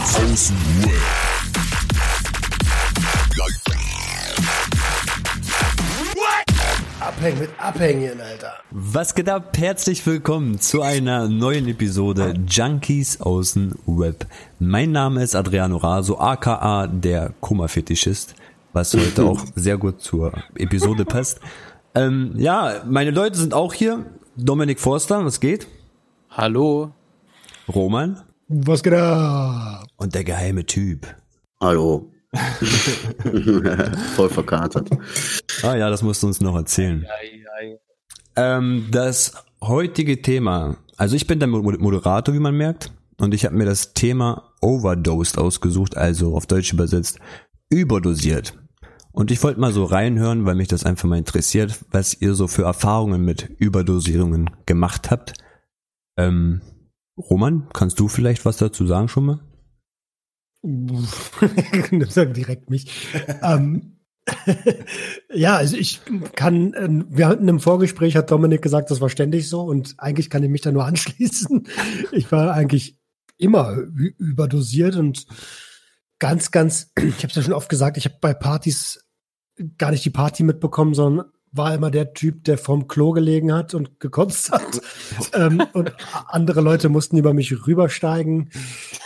Web. Abhängen mit Abhängen, Alter. Was geht ab? Herzlich willkommen zu einer neuen Episode Junkies außen Web. Mein Name ist Adriano Raso, aka der Kummerfetischist, was heute auch sehr gut zur Episode passt. Ähm, ja, meine Leute sind auch hier. Dominik Forster, was geht? Hallo. Roman Was geht ab? und der geheime Typ. Hallo. Voll verkatert. Ah ja, das musst du uns noch erzählen. Ähm, das heutige Thema, also ich bin der Mo- Moderator, wie man merkt, und ich habe mir das Thema Overdosed ausgesucht, also auf Deutsch übersetzt, überdosiert. Und ich wollte mal so reinhören, weil mich das einfach mal interessiert, was ihr so für Erfahrungen mit Überdosierungen gemacht habt. Ähm, Roman, kannst du vielleicht was dazu sagen schon mal? Sag direkt mich. ähm, ja, also ich kann, ähm, wir hatten im Vorgespräch, hat Dominik gesagt, das war ständig so und eigentlich kann ich mich da nur anschließen. Ich war eigentlich immer überdosiert und ganz, ganz, ich habe es ja schon oft gesagt, ich habe bei Partys gar nicht die Party mitbekommen, sondern war immer der Typ, der vorm Klo gelegen hat und gekotzt hat. ähm, und andere Leute mussten über mich rübersteigen.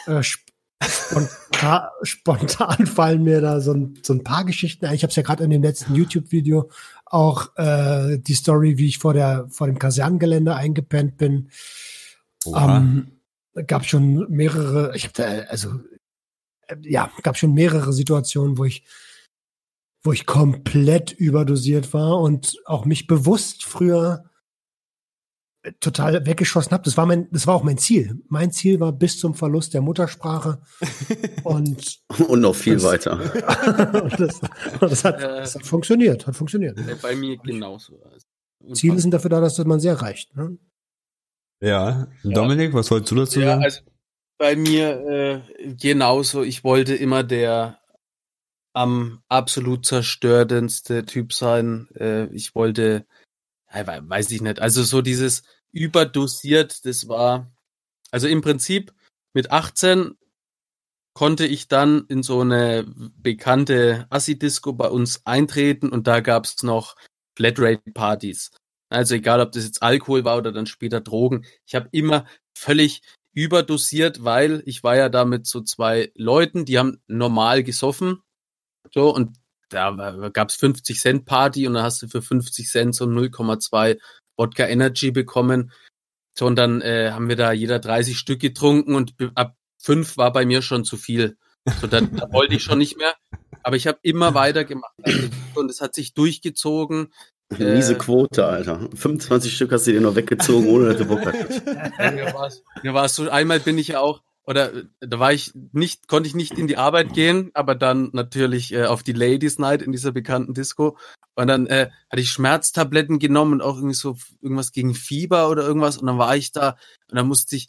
Äh, sp- spontan, spontan fallen mir da so ein, so ein paar Geschichten ein. Ich habe es ja gerade in dem letzten YouTube-Video auch äh, die Story, wie ich vor der vor dem Kasernengelände eingepennt bin. Ähm, gab schon mehrere, ich habe da also äh, ja, gab schon mehrere Situationen, wo ich wo ich komplett überdosiert war und auch mich bewusst früher total weggeschossen habe. Das war mein, das war auch mein Ziel. Mein Ziel war bis zum Verlust der Muttersprache und, Und noch viel Das- weiter. und das, und das, hat, Äh. das hat funktioniert, hat funktioniert. Äh, Bei mir genauso. Also, Ziele sind dafür da, dass man sehr reicht. Ne? Ja, Dominik, was wolltest du dazu ja, sagen? also bei mir äh, genauso. Ich wollte immer der am absolut zerstörendste Typ sein. Äh, ich wollte, weiß ich nicht, also so dieses überdosiert, das war, also im Prinzip mit 18 konnte ich dann in so eine bekannte Assi-Disco bei uns eintreten und da gab's noch Flatrate-Partys. Also egal, ob das jetzt Alkohol war oder dann später Drogen. Ich habe immer völlig überdosiert, weil ich war ja da mit so zwei Leuten, die haben normal gesoffen. So, und da war- gab's 50 Cent Party und dann hast du für 50 Cent so 0,2 Wodka Energy bekommen. So, und dann äh, haben wir da jeder 30 Stück getrunken und ab fünf war bei mir schon zu viel. So, da, da wollte ich schon nicht mehr. Aber ich habe immer weitergemacht. Also, und es hat sich durchgezogen. Äh. Miese Quote, Alter. 25 Stück hast du dir noch weggezogen, ohne dass du Bock hattest. Ja, mir mir war's so, einmal bin ich ja auch, oder äh, da war ich nicht, konnte ich nicht in die Arbeit gehen, aber dann natürlich äh, auf die Ladies Night in dieser bekannten Disco. Und dann äh, hatte ich Schmerztabletten genommen und auch irgendwie so irgendwas gegen Fieber oder irgendwas. Und dann war ich da und dann musste ich,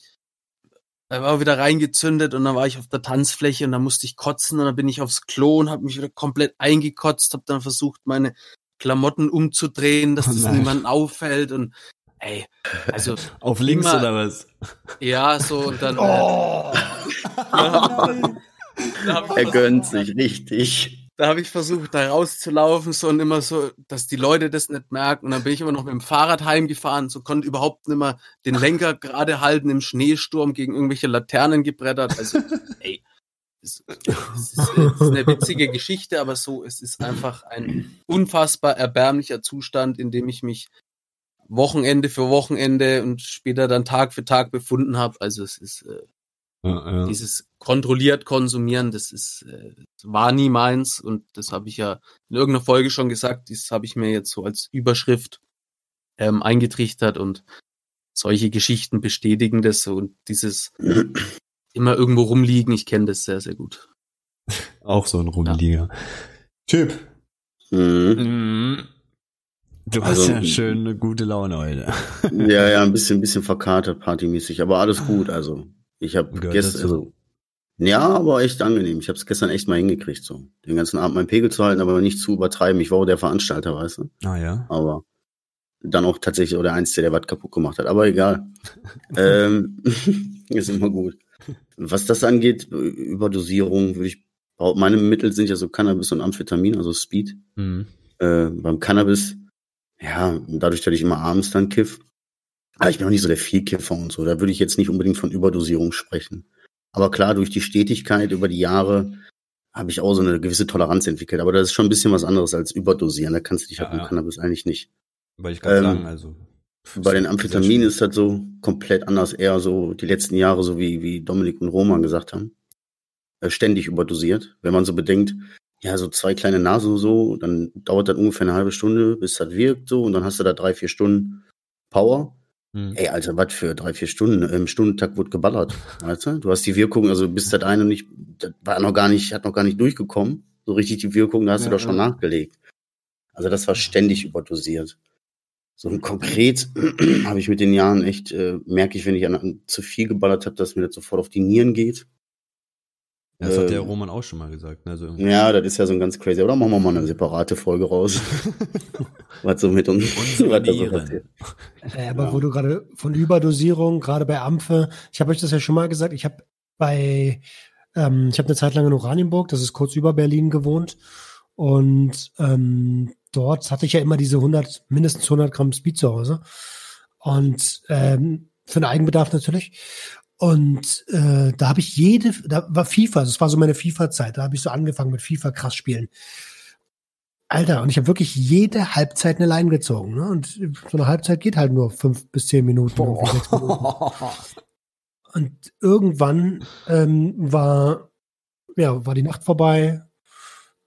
da war wieder reingezündet und dann war ich auf der Tanzfläche und dann musste ich kotzen und dann bin ich aufs Klo und habe mich wieder komplett eingekotzt, habe dann versucht, meine Klamotten umzudrehen, dass Oh das nein. niemandem auffällt und ey, also Auf links immer- oder was? ja, so und dann. Oh, Äh, Er gönnt sich richtig. da hab ich versucht, da rauszulaufen, so und immer so, dass die Leute das nicht merken. Und dann bin ich immer noch mit dem Fahrrad heimgefahren, so konnte überhaupt nicht mehr den Lenker gerade halten im Schneesturm gegen irgendwelche Laternen gebrettert. Also, ey. Es, es, ist, es ist eine witzige Geschichte, aber so, es ist einfach ein unfassbar erbärmlicher Zustand, in dem ich mich Wochenende für Wochenende und später dann Tag für Tag befunden habe. Also es ist äh, Ja, ja. dieses kontrolliert konsumieren, das ist äh, das war nie meins und das habe ich ja in irgendeiner Folge schon gesagt, das habe ich mir jetzt so als Überschrift ähm, eingetrichtert und solche Geschichten bestätigen das so und dieses immer irgendwo rumliegen, ich kenne das sehr, sehr gut. Auch so ein Rumlieger. Typ. Mhm. Du hast Also- ja schön eine gute Laune heute. Ja, ja, ein bisschen, ein bisschen verkatert, partymäßig, aber alles gut. Also, ich habe gestern, also, ja, aber echt angenehm. Ich habe es gestern echt mal hingekriegt, so den ganzen Abend meinen Pegel zu halten, aber nicht zu übertreiben. Ich war auch der Veranstalter, weißt du. Ah ja. Aber dann auch tatsächlich oder eins, der der was kaputt gemacht hat. Aber egal. ähm, ist immer gut. Was das angeht, Überdosierung, würde ich meine Mittel sind ja so Cannabis und Amphetamin, also Speed. Mhm. Äh, beim Cannabis, ja, dadurch, dass ich immer abends dann kiff, aber ich bin auch nicht so der Vielkiffer und so, da würde ich jetzt nicht unbedingt von Überdosierung sprechen. Aber klar, durch die Stetigkeit über die Jahre habe ich auch so eine gewisse Toleranz entwickelt. Aber das ist schon ein bisschen was anderes als Überdosieren. Da kannst du dich ja, halt mit ja. Cannabis eigentlich nicht. Weil ich kann ähm, sagen, also. Bei den Amphetaminen ist das so komplett anders, eher so die letzten Jahre, so wie, wie Dominik und Roman gesagt haben. Äh, ständig überdosiert. Wenn man so bedenkt, ja, so zwei kleine Nasen so, dann dauert das ungefähr eine halbe Stunde, bis das wirkt so, und dann hast du da drei, vier Stunden Power. Hm. Ey, Alter, was für drei, vier Stunden? Im Stundentakt wird geballert. Weißt du? hast die Wirkung, also bis das eine nicht, das war noch gar nicht, hat noch gar nicht durchgekommen. So richtig die Wirkung, da hast ja, du doch schon ja. nachgelegt. Also das war ständig überdosiert. So konkret habe ich mit den Jahren echt, äh, merke ich, wenn ich an, an zu viel geballert habe, dass mir das sofort auf die Nieren geht. Das hat der ähm, Roman auch schon mal gesagt. Ne? Also, ja, das ist ja so ein ganz crazy. Oder machen wir mal eine separate Folge raus. was so mit uns was da so passiert. Ja, aber ja. wo du gerade von Überdosierung, gerade bei Ampfe, ich habe euch das ja schon mal gesagt, ich habe bei, ähm, ich habe eine Zeit lang in Oranienburg, das ist kurz über Berlin gewohnt. Und ähm, dort hatte ich ja immer diese 100, mindestens 100 Gramm Speed zu Hause. Und ähm, für den Eigenbedarf natürlich. Und äh, da habe ich jede, da war FIFA, das war so meine FIFA-Zeit, da habe ich so angefangen mit FIFA krass spielen. Alter, und ich habe wirklich jede Halbzeit eine Line gezogen. Ne? Und so eine Halbzeit geht halt nur fünf bis zehn Minuten. Minuten. Und irgendwann ähm, war, ja, war die Nacht vorbei.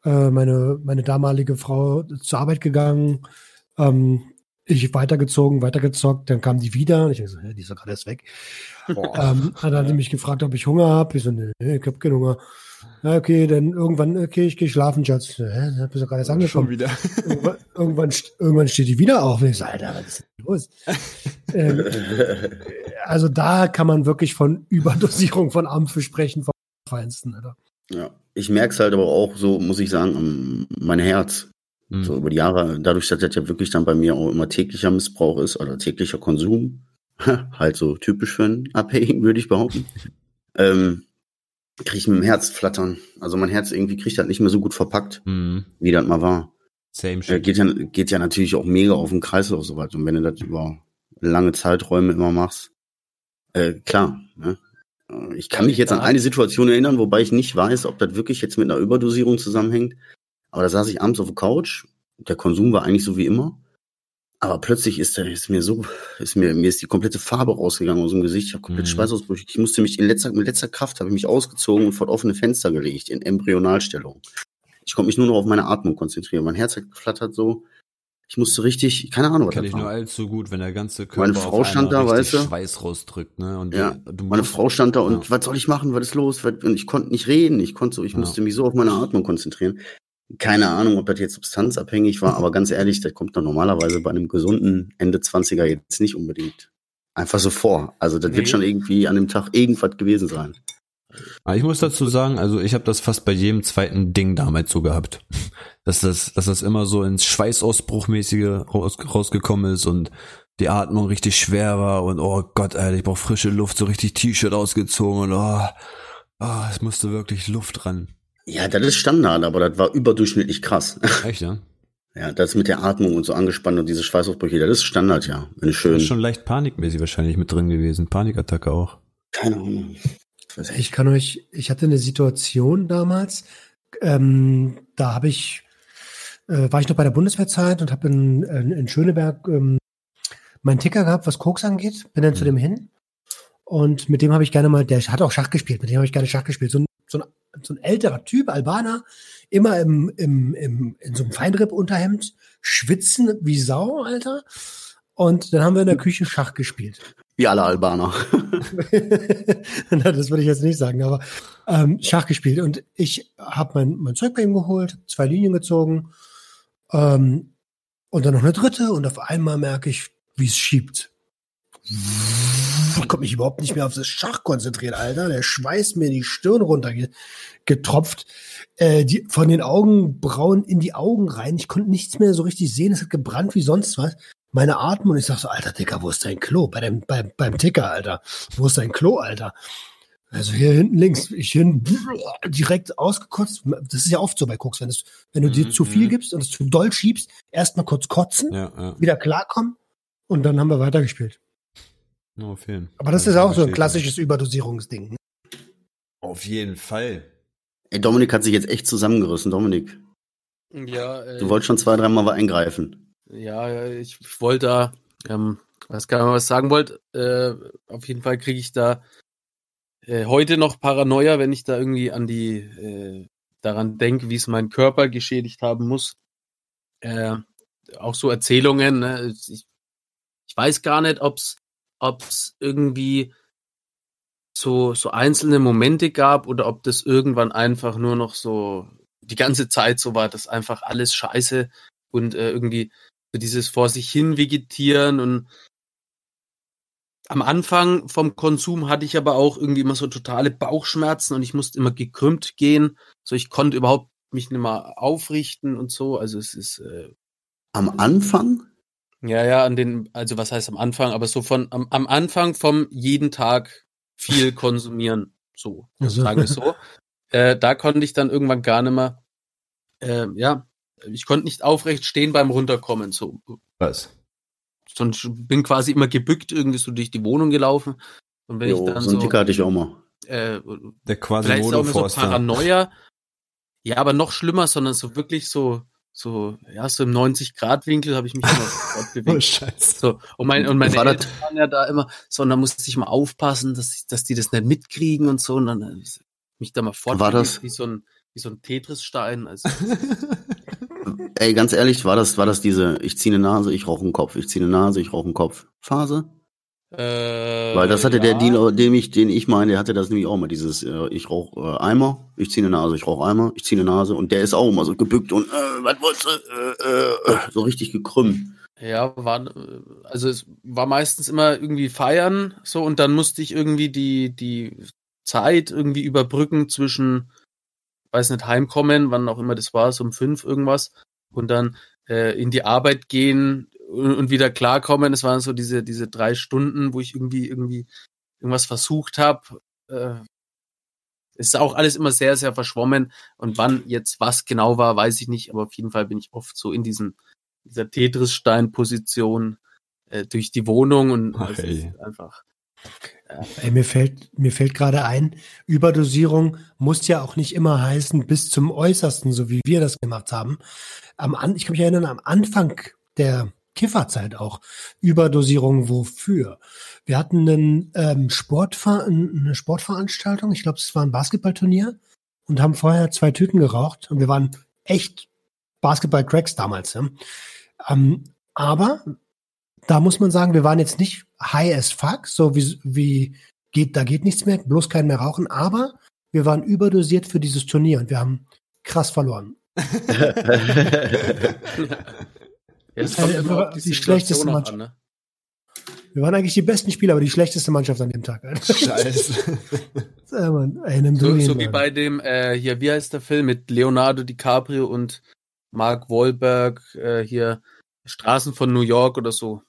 Äh, meine, meine damalige Frau zur Arbeit gegangen. Ähm, ich weitergezogen, weitergezockt, dann kam die wieder. Und ich so, die ist doch gerade erst weg. Ähm, dann hat sie mich gefragt, ob ich Hunger habe. Ich so, nee, ich habe keinen Hunger. Ja, okay, dann irgendwann, okay, ich gehe schlafen, Schatz. Hä, da bist du gerade erst angekommen. Schon wieder. Irgendwann, irgendwann, irgendwann, steht die wieder auf. Und ich so, Alter, was ist denn los? ähm, also da kann man wirklich von Überdosierung von Ampfe sprechen, vom Feinsten, Alter. Ja, ich merke es halt aber auch so, muss ich sagen, mein Herz. Mhm. So über die Jahre, dadurch, dass das ja wirklich dann bei mir auch immer täglicher Missbrauch ist oder täglicher Konsum, halt so typisch für einen Abhängigen, würde ich behaupten, ähm, kriege ich mit dem Herz flattern. Also mein Herz irgendwie kriegt das nicht mehr so gut verpackt, mhm. wie das mal war. Same shit. Äh, geht, ja, geht ja natürlich auch mega auf den Kreislauf so weit. Und wenn du das über lange Zeiträume immer machst, äh, klar, ne? Äh, ich kann mich jetzt an eine Situation erinnern, wobei ich nicht weiß, ob das wirklich jetzt mit einer Überdosierung zusammenhängt. Aber da saß ich abends auf der Couch. Der Konsum war eigentlich so wie immer. Aber plötzlich ist, ist mir so, ist mir, mir ist die komplette Farbe rausgegangen aus dem Gesicht. Ich habe komplett mhm. Schweißausbrüche. Ich musste mich in letzter, mit letzter Kraft habe ich mich ausgezogen und vor offene Fenster gelegt in Embryonalstellung. Ich konnte mich nur noch auf meine Atmung konzentrieren. Mein Herz hat geflattert so. Ich musste richtig, keine Ahnung, was Kenn ich war. nur allzu gut, wenn der ganze Körper meine Frau stand da, weißt du, Schweiß rausdrückt, ne? Und ja, du, du meine Frau stand da und ja. was soll ich machen? Was ist los? Und ich konnte nicht reden. Ich konnte so, ich ja. musste mich so auf meine Atmung konzentrieren. Keine Ahnung, ob das jetzt substanzabhängig war, aber ganz ehrlich, das kommt doch normalerweise bei einem gesunden Ende 20er jetzt nicht unbedingt einfach so vor. Also das nee. wird schon irgendwie an dem Tag irgendwas gewesen sein. Ich muss dazu sagen, also ich habe das fast bei jedem zweiten Ding damals so gehabt. Dass das, dass das immer so ins Schweißausbruchmäßige raus, rausgekommen ist und die Atmung richtig schwer war und oh Gott, Alter, ich brauch frische Luft, so richtig T-Shirt ausgezogen und oh, oh, es musste wirklich Luft ran. Ja, das ist Standard, aber das war überdurchschnittlich krass. Echt, ja? Ja, das mit der Atmung und so angespannt und diese Schweißausbrüche, das ist Standard, ja. Wenn schön. Das ist schon leicht panikmäßig wahrscheinlich mit drin gewesen. Panikattacke auch. Keine Ahnung. Ich kann euch, ich hatte eine Situation damals, ähm, da habe ich, äh, war ich noch bei der Bundeswehrzeit und habe in, in, in, Schöneberg ähm, meinen Ticker gehabt, was Koks angeht. Bin dann mhm. zu dem hin. Und mit dem habe ich gerne mal, der hat auch Schach gespielt, mit dem habe ich gerne Schach gespielt. So ein, so ein so ein älterer Typ, Albaner, immer im, im, im, in so einem Feinripp-Unterhemd, schwitzen wie Sau, Alter. Und dann haben wir in der Küche Schach gespielt. Wie alle Albaner. das würde ich jetzt nicht sagen, aber ähm, Schach gespielt. Und ich habe mein, mein Zeug bei ihm geholt, zwei Linien gezogen ähm, und dann noch eine dritte. Und auf einmal merke ich, wie es schiebt. Ich konnte mich überhaupt nicht mehr auf das Schach konzentrieren, Alter. Der Schweiß mir die Stirn runtergetropft. Äh, die, von den Augenbrauen in die Augen rein. Ich konnte nichts mehr so richtig sehen. Es hat gebrannt wie sonst was. Meine Atmung, ich sag so, Alter, Dicker, wo ist dein Klo? Bei dem, bei, beim Ticker, Alter. Wo ist dein Klo, Alter? Also hier hinten links, ich hin direkt ausgekotzt. Das ist ja oft so bei Koks, wenn, es, wenn du dir Mhm, zu viel mhm. gibst und es zu doll schiebst, erstmal kurz kotzen, Ja, ja. wieder klarkommen und dann haben wir weitergespielt. Nur jeden. Aber das Also, ist auch so ein klassisches Überdosierungsding. ne? Auf jeden Fall. Ey, Dominik hat sich jetzt echt zusammengerissen, Dominik. Ja, äh, Du wolltest schon zwei, dreimal mal eingreifen. Ja, ich, ich wollte da, ähm, weiß gar nicht, was ich sagen wollte. Äh, auf jeden Fall kriege ich da äh, heute noch Paranoia, wenn ich da irgendwie an die, äh, daran denke, wie es mein Körper geschädigt haben muss. Äh, auch so Erzählungen. Ne? Ich, ich weiß gar nicht, ob's, ob's irgendwie so, so einzelne Momente gab oder ob das irgendwann einfach nur noch so die ganze Zeit so war, dass einfach alles scheiße und äh, irgendwie so dieses vor sich hin vegetieren und am Anfang vom Konsum hatte ich aber auch irgendwie immer so totale Bauchschmerzen und ich musste immer gekrümmt gehen. So, ich konnte überhaupt mich nicht mehr aufrichten und so. Also es ist äh, Am Anfang? Ja, ja, an den, also was heißt am Anfang, aber so von am, am Anfang vom jeden Tag viel konsumieren, so, Also- sagen wir so. Äh, da konnte ich dann irgendwann gar nicht mehr, äh, ja, ich konnte nicht aufrecht stehen beim Runterkommen, so. Was? Sonst bin quasi immer gebückt irgendwie so durch die Wohnung gelaufen. Und wenn Jo, ich dann so so, Ticker hatte ich auch mal. äh, Der quasi vielleicht ist auch immer so. Paranoia. Ja, aber noch schlimmer, sondern so wirklich so, so, ja, so im 90-Grad-Winkel habe ich mich immer fortbewegt. Oh, scheiße. So, und, mein, und meine War das- Eltern waren ja da immer, so, und da musste ich mal aufpassen, dass, ich, dass die das nicht mitkriegen und so, und dann mich da mal fortbewegt, das- wie so ein, wie so ein Tetris-Stein. Also, Ey, ganz ehrlich, war das, war das diese, ich ziehe eine Nase, ich rauche einen Kopf, ich ziehe eine Nase, ich rauche einen Kopf Phase? Äh, Weil das hatte der ja. Dealer, dem ich, den ich meine, der hatte das nämlich auch mal, dieses, äh, ich rauche äh, Eimer, ich ziehe eine Nase, ich rauche Eimer, ich ziehe eine Nase und der ist auch immer so gebückt und, äh, was wolltest du, äh, äh, so richtig gekrümmt. Ja, war, äh, also es war meistens immer irgendwie feiern, so, und dann musste ich irgendwie die, die Zeit irgendwie überbrücken zwischen, weiß nicht, heimkommen, wann auch immer das war, so um fünf irgendwas, und dann äh, in die Arbeit gehen und, und wieder klarkommen. Es waren so diese, diese drei Stunden, wo ich irgendwie, irgendwie irgendwas versucht habe. Äh, es ist auch alles immer sehr, sehr verschwommen. Und wann jetzt was genau war, weiß ich nicht, aber auf jeden Fall bin ich oft so in diesen dieser Tetris-Stein-Position äh, durch die Wohnung und Ach, es ey. ist einfach. Ey, mir fällt, mir fällt gerade ein, Überdosierung muss ja auch nicht immer heißen bis zum Äußersten, so wie wir das gemacht haben. Am An ich kann mich erinnern, am Anfang der Kifferzeit auch. Überdosierung wofür? Wir hatten einen, ähm, Sportver eine Sportveranstaltung, ich glaube, es war ein Basketballturnier und haben vorher zwei Tüten geraucht und wir waren echt Basketball-Cracks damals. Ja? Ähm, aber da muss man sagen, wir waren jetzt nicht high as fuck, so wie, wie geht, da geht nichts mehr, bloß kein mehr rauchen, aber wir waren überdosiert für dieses Turnier und wir haben krass verloren. Ja, es Das kommt immer einfach auf die, die schlechteste Mannschaft. an, ne? Wir waren eigentlich die besten Spieler, aber die schlechteste Mannschaft an dem Tag. Alter. Scheiße. Ja, Mann, ey, nimm du So, ihn, so wie bei dem, äh, hier, wie heißt der Film mit Leonardo DiCaprio und Mark Wahlberg, äh, hier Straßen von New York oder so.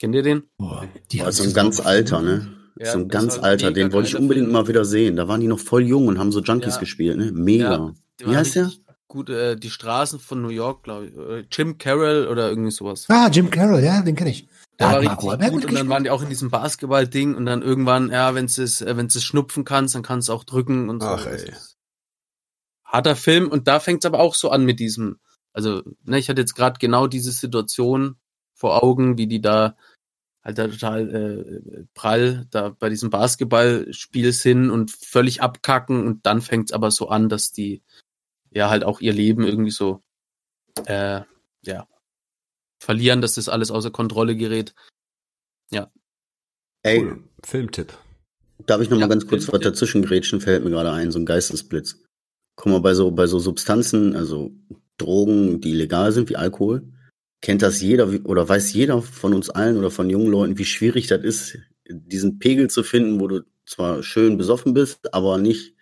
Kennt ihr den? Boah, die haben so ein ganz alter, ne? Ja, so ein das ganz alter, den wollte ich unbedingt Film. mal wieder sehen. Da waren die noch voll jung und haben so Junkies Ja. gespielt, ne? Mega. Wie heißt der? Gut, äh, die Straßen von New York, glaube ich. Jim Carroll oder irgendwie sowas. Ah, Jim Carroll, ja, den kenne ich. Der Da war richtig gut und dann waren die auch in diesem Basketball-Ding und dann irgendwann, ja, wenn es äh, wenn es schnupfen kannst, dann kannst du auch drücken und so. Ach, ey. Harter Film und da fängt es aber auch so an mit diesem, also, ne, ich hatte jetzt gerade genau diese Situation vor Augen, wie die da halt da total äh, prall da bei diesem Basketballspiel sind und völlig abkacken und dann fängt es aber so an, dass die ja halt auch ihr Leben irgendwie so äh, ja verlieren, dass das alles außer Kontrolle gerät. Ey, Cool. Filmtipp. darf ich noch Ja, mal ganz kurz was dazwischen grätschen, fällt mir gerade ein, so ein Geistesblitz. Guck mal, bei so, bei so Substanzen, also Drogen, die legal sind, wie Alkohol, kennt das jeder oder weiß jeder von uns allen oder von jungen Leuten, wie schwierig das ist, diesen Pegel zu finden, wo du zwar schön besoffen bist, aber nicht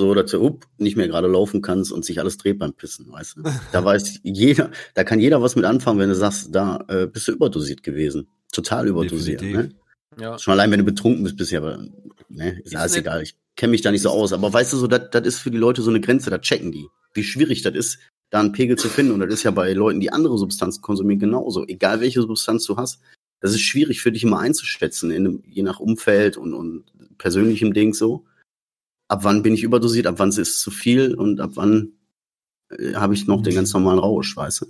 so, dass du up, nicht mehr gerade laufen kannst und sich alles dreht beim Pissen, weißt du? Da weiß jeder, da kann jeder was mit anfangen, wenn du sagst, da äh, bist du überdosiert gewesen. Total überdosiert. Ne? Ja. Schon allein, wenn du betrunken bist, bist du aber, ne, ist, ist alles egal. Ich kenne mich da nicht so aus. Aber weißt du, so, das ist für die Leute so eine Grenze, da checken die. Wie schwierig das ist, da einen Pegel zu finden. Und das ist ja bei Leuten, die andere Substanzen konsumieren, genauso. Egal welche Substanz du hast, das ist schwierig für dich immer einzuschätzen, in, je nach Umfeld und, und persönlichem Ding so. Ab wann bin ich überdosiert, ab wann ist es zu viel und ab wann äh, habe ich noch den ganz normalen Rausch, weißt du?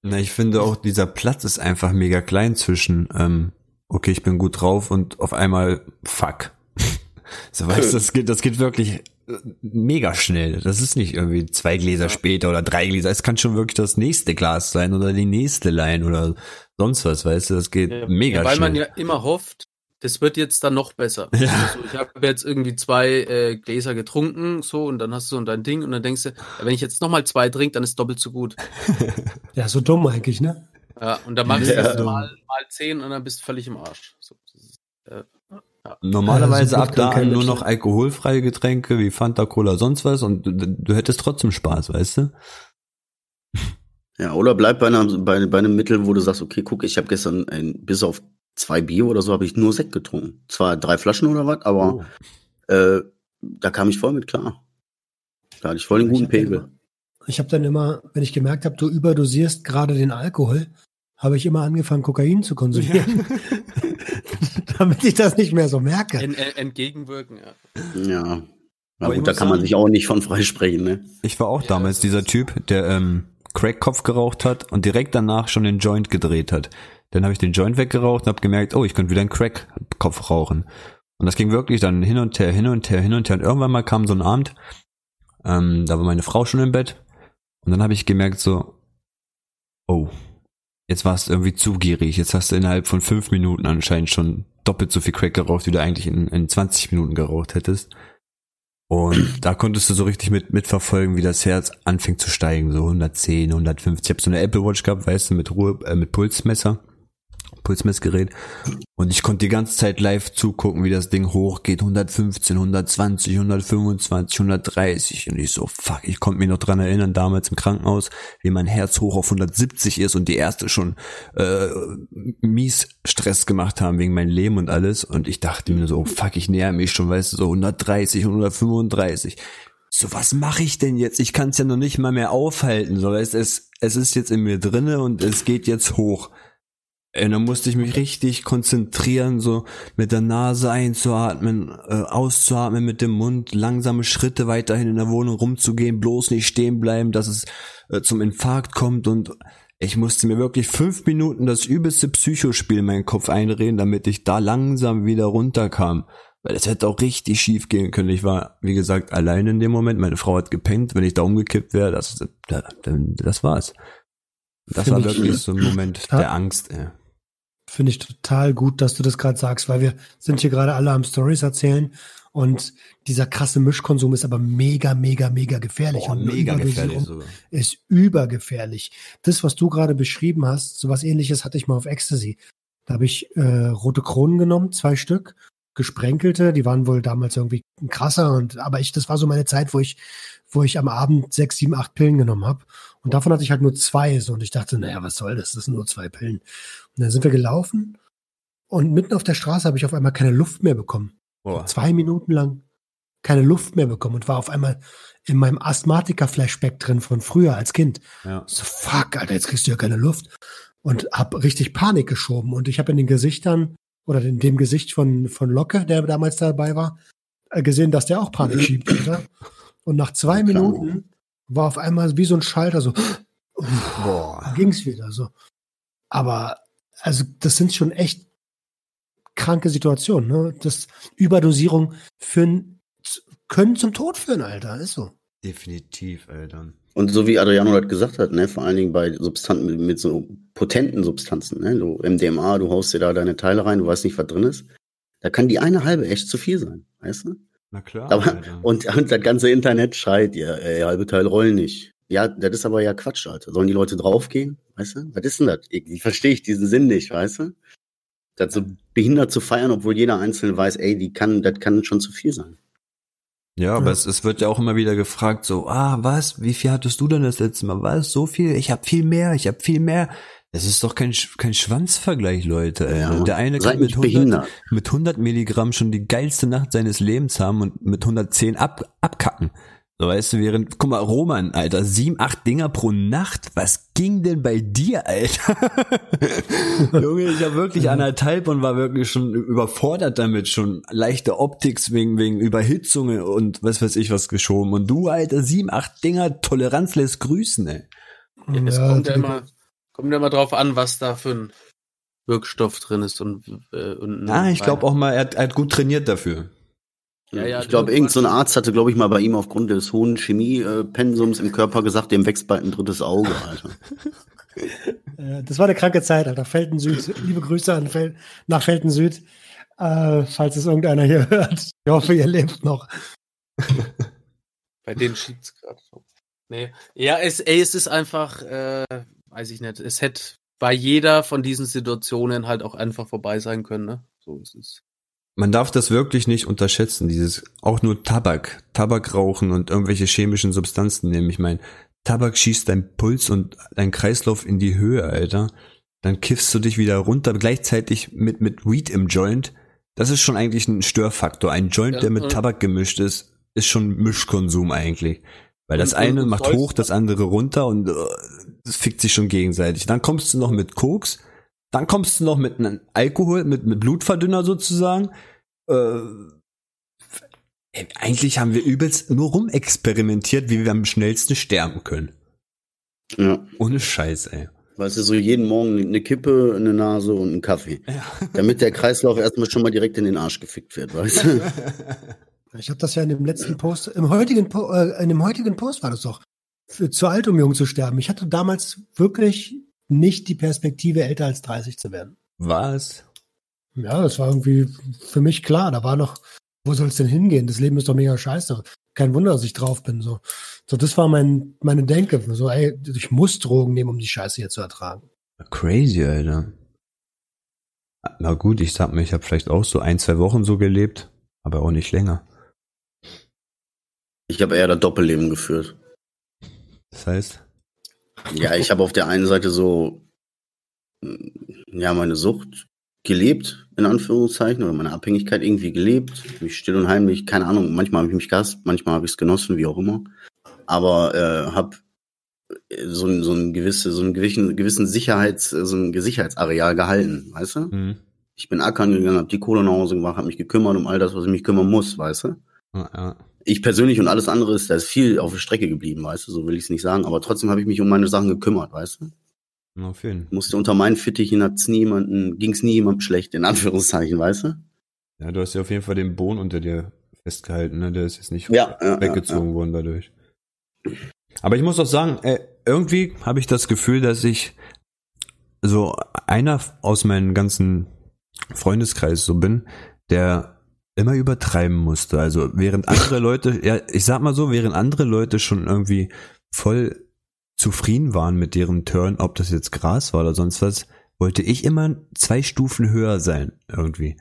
Na, ich finde auch, dieser Platz ist einfach mega klein zwischen, ähm, okay, ich bin gut drauf und auf einmal, fuck. so weißt du, das geht, das geht wirklich äh, mega schnell. Das ist nicht irgendwie zwei Gläser später oder drei Gläser. Es kann schon wirklich das nächste Glas sein oder die nächste Line oder sonst was, weißt du, das geht ja, mega weil schnell. Weil man ja immer hofft, das wird jetzt dann noch besser. Ja. Also ich habe jetzt irgendwie zwei äh, Gläser getrunken, so, und dann hast du so dein Ding und dann denkst du, wenn ich jetzt nochmal zwei trinke, dann ist doppelt so gut. ja, so dumm eigentlich, ne? Ja, und dann machst du ja. das mal, mal zehn und dann bist du völlig im Arsch. So, ist, äh, ja. Normalerweise ab da nur noch alkoholfreie Getränke wie Fanta, Cola, sonst was und du, du hättest trotzdem Spaß, weißt du? Ja, oder bleib bei, einer, bei, bei einem Mittel, wo du sagst, okay, guck, ich habe gestern ein, bis auf zwei Bier oder so habe ich nur Sekt getrunken. Zwar drei Flaschen oder was, aber oh. äh, da kam ich voll mit klar. Da hatte ich voll den guten Pegel. Immer, ich habe dann immer, wenn ich gemerkt habe, du überdosierst gerade den Alkohol, habe ich immer angefangen, Kokain zu konsumieren. Ja. damit ich das nicht mehr so merke. En, en, entgegenwirken, ja. Ja. Na gut, da kann man sich auch nicht von freisprechen, ne? Ich war auch ja, damals dieser Typ, der ähm, Crack-Kopf geraucht hat und direkt danach schon den Joint gedreht hat. Dann habe ich den Joint weggeraucht und habe gemerkt, oh, ich könnte wieder einen Crack-Kopf rauchen. Und das ging wirklich dann hin und her, hin und her, hin und her. Und irgendwann mal kam so ein Abend, ähm, da war meine Frau schon im Bett. Und dann habe ich gemerkt so, oh, jetzt warst du irgendwie zu gierig. Jetzt hast du innerhalb von fünf Minuten anscheinend schon doppelt so viel Crack geraucht, wie du eigentlich in, in 20 Minuten geraucht hättest. Und da konntest du so richtig mit mitverfolgen, wie das Herz anfängt zu steigen, so 110, 150. Ich habe so eine Apple Watch gehabt, weißt du, mit Ruhe, äh, mit Pulsmesser. Pulsmessgerät. Und ich konnte die ganze Zeit live zugucken, wie das Ding hochgeht. 115, 120, 125, 130. Und ich so, fuck, ich konnte mich noch dran erinnern, damals im Krankenhaus, wie mein Herz hoch auf 170 ist und die erste schon äh, mies Stress gemacht haben wegen meinem Leben und alles. Und ich dachte mir so, fuck, ich näher mich schon, weißt du, so 130, 135 so was mache ich denn jetzt? Ich kann es ja noch nicht mal mehr aufhalten. So, es, es, es ist jetzt in mir drinne und es geht jetzt hoch. Und dann musste ich mich richtig konzentrieren, so mit der Nase einzuatmen, äh, auszuatmen mit dem Mund, langsame Schritte weiterhin in der Wohnung rumzugehen, bloß nicht stehen bleiben, dass es äh, zum Infarkt kommt und ich musste mir wirklich fünf Minuten das übelste Psychospiel in meinen Kopf einreden, damit ich da langsam wieder runterkam. Weil es hätte auch richtig schief gehen können. Ich war, wie gesagt, allein in dem Moment. Meine Frau hat gepennt. Wenn ich da umgekippt wäre, das, das, das war's. Das Find war wirklich so ein Moment der Angst. Ey. Finde ich total gut, dass du das gerade sagst, weil wir sind hier gerade alle am Stories erzählen und dieser krasse Mischkonsum ist aber mega, mega, mega gefährlich. Oh, mega gefährlich sogar. Ist übergefährlich. Das, was du gerade beschrieben hast, sowas ähnliches hatte ich mal auf Ecstasy. Da habe ich äh, rote Kronen genommen, zwei Stück, gesprenkelte, die waren wohl damals irgendwie krasser und aber ich, das war so meine Zeit, wo ich, wo ich am Abend sechs, sieben, acht Pillen genommen habe. Und davon hatte ich halt nur zwei so und ich dachte, naja, was soll das? Das sind nur zwei Pillen. Und dann sind wir gelaufen und mitten auf der Straße habe ich auf einmal keine Luft mehr bekommen. Boah. Zwei Minuten lang keine Luft mehr bekommen und war auf einmal in meinem Asthmatiker-Flashback drin von früher als Kind. Ja. So, fuck, Alter, jetzt kriegst du ja keine Luft. Und hab richtig Panik geschoben. Und ich habe in den Gesichtern oder in dem Gesicht von, von Locke, der damals dabei war, äh, gesehen, dass der auch Panik schiebt. Alter. Und nach zwei Minuten war auf einmal wie so ein Schalter so, Boah. ging's wieder so. Aber also das sind schon echt kranke Situationen. Ne? Das Überdosierung führen, können zum Tod führen, Alter. Ist so. Definitiv, Alter. Und so wie Adriano halt gesagt hat, ne, vor allen Dingen bei Substanzen mit, mit so potenten Substanzen, ne, du MDMA, du haust dir da deine Teile rein, du weißt nicht, was drin ist. Da kann die eine halbe echt zu viel sein, weißt du? Na klar. Aber, und, und das ganze Internet schreit, ja, ey, halbe Teil rollen nicht. Ja, das ist aber ja Quatsch, Alter. Sollen die Leute draufgehen? Weißt du? Was ist denn das? Ich verstehe ich diesen Sinn nicht, weißt du? Das so behindert zu feiern, obwohl jeder Einzelne weiß, ey, die kann, das kann schon zu viel sein. Ja, aber ja. Es, es wird ja auch immer wieder gefragt, so, ah, was, wie viel hattest du denn das letzte Mal? Was, so viel? Ich habe viel mehr, ich habe viel mehr. Es ist doch kein, kein Schwanzvergleich, Leute. Ey. Ja. Der eine kann mit nicht 100, behindert. mit 100 Milligramm schon die geilste Nacht seines Lebens haben und mit 110 ab, abkacken. So weißt du, während, guck mal, Roman, Alter, sieben, acht Dinger pro Nacht. Was ging denn bei dir, Alter? Junge, ich habe wirklich anderthalb und war wirklich schon überfordert damit, schon leichte Optiks wegen, wegen Überhitzungen und was weiß ich was geschoben. Und du, Alter, sieben, acht Dinger, Toleranz lässt grüßen, ey. Es Ja, kommt ja immer, kommt ja immer drauf an, was da für ein Wirkstoff drin ist und, äh, und Ah, ich glaube auch mal, er hat, er hat gut trainiert dafür. Ja, ja, ich glaube, irgendwann- irgendein so ein Arzt hatte, glaube ich, mal bei ihm aufgrund des hohen Chemiepensums im Körper gesagt, dem wächst bald ein drittes Auge, Alter. Äh, Das war eine kranke Zeit, Alter. Felden Süd. Liebe Grüße an Fel nach Felden Süd. Äh, falls es irgendeiner hier hört. Ich hoffe, ihr lebt noch. Bei denen schiebt's gerade so. Nee. Ja, es, ey, es ist einfach, äh, weiß ich nicht, es hätte bei jeder von diesen Situationen halt auch einfach vorbei sein können, ne? So ist es. Man darf das wirklich nicht unterschätzen, dieses auch nur Tabak, Tabak rauchen und irgendwelche chemischen Substanzen nehmen. Ich meine, Tabak schießt dein Puls und dein Kreislauf in die Höhe, Alter. Dann kiffst du dich wieder runter, gleichzeitig mit, mit Weed im Joint. Das ist schon eigentlich ein Störfaktor. Ein Joint, Ja, der mit und- Tabak gemischt ist, ist schon Mischkonsum eigentlich. Weil das Und- eine und- macht hoch, das andere runter und äh, das fickt sich schon gegenseitig. Dann kommst du noch mit Koks, dann kommst du noch mit einem Alkohol, mit, mit Blutverdünner sozusagen. Äh, ey, eigentlich haben wir übelst nur rumexperimentiert, wie wir am schnellsten sterben können. Ja. Ohne Scheiß, ey. Weißt du, so jeden Morgen eine Kippe, eine Nase und einen Kaffee. Damit der Kreislauf erstmal schon mal direkt in den Arsch gefickt wird, weißt du? Ich habe das ja in dem letzten Post, im heutigen, Po- äh, in dem heutigen Post war das doch, für, zu alt, um jung zu sterben. Ich hatte damals wirklich nicht die Perspektive, älter als 30 zu werden. Was? Ja, das war irgendwie für mich klar. Da war noch, wo soll es denn hingehen? Das Leben ist doch mega scheiße. Kein Wunder, dass ich drauf bin. So, so das war mein, meine Denke. So, ey, ich muss Drogen nehmen, um die Scheiße hier zu ertragen. Crazy, Alter. Na gut, ich sag mir, ich habe vielleicht auch so ein, zwei Wochen so gelebt, aber auch nicht länger. Ich habe eher das Doppelleben geführt. Das heißt, Ja, ich habe auf der einen Seite so, mm, ja, meine Sucht gelebt, in Anführungszeichen, oder meine Abhängigkeit irgendwie gelebt. Mich still und heimlich, keine Ahnung, manchmal habe ich mich gehasst, manchmal habe ich es genossen, wie auch immer. Aber äh, habe so ein, so ein gewisse, so einen gewissen, gewissen Sicherheits, so ein Sicherheitsareal gehalten, weißt du? hm. Ich bin ackern gegangen, habe die Kohle nach Hause gemacht, habe mich gekümmert um all das, was ich mich kümmern muss, weißt du? ja, ja. Ich persönlich und alles andere ist, da ist viel auf der Strecke geblieben, weißt du, so will ich es nicht sagen, aber trotzdem habe ich mich um meine Sachen gekümmert, weißt du? auf jeden Fall. Musste unter meinen Fittichen hat's nie jemanden, ging's nie jemandem schlecht, in Anführungszeichen, weißt du? Ja, du hast ja auf jeden Fall den Boden unter dir festgehalten, ne? Der ist jetzt nicht Ja, ja, weggezogen worden dadurch. Aber ich muss auch sagen, äh, irgendwie habe ich das Gefühl, dass ich so einer aus meinem ganzen Freundeskreis so bin, der immer übertreiben musste. Also während andere Leute, ja, ich sag mal so, während andere Leute schon irgendwie voll zufrieden waren mit deren Turn, ob das jetzt Gras war oder sonst was, wollte ich immer zwei Stufen höher sein, irgendwie.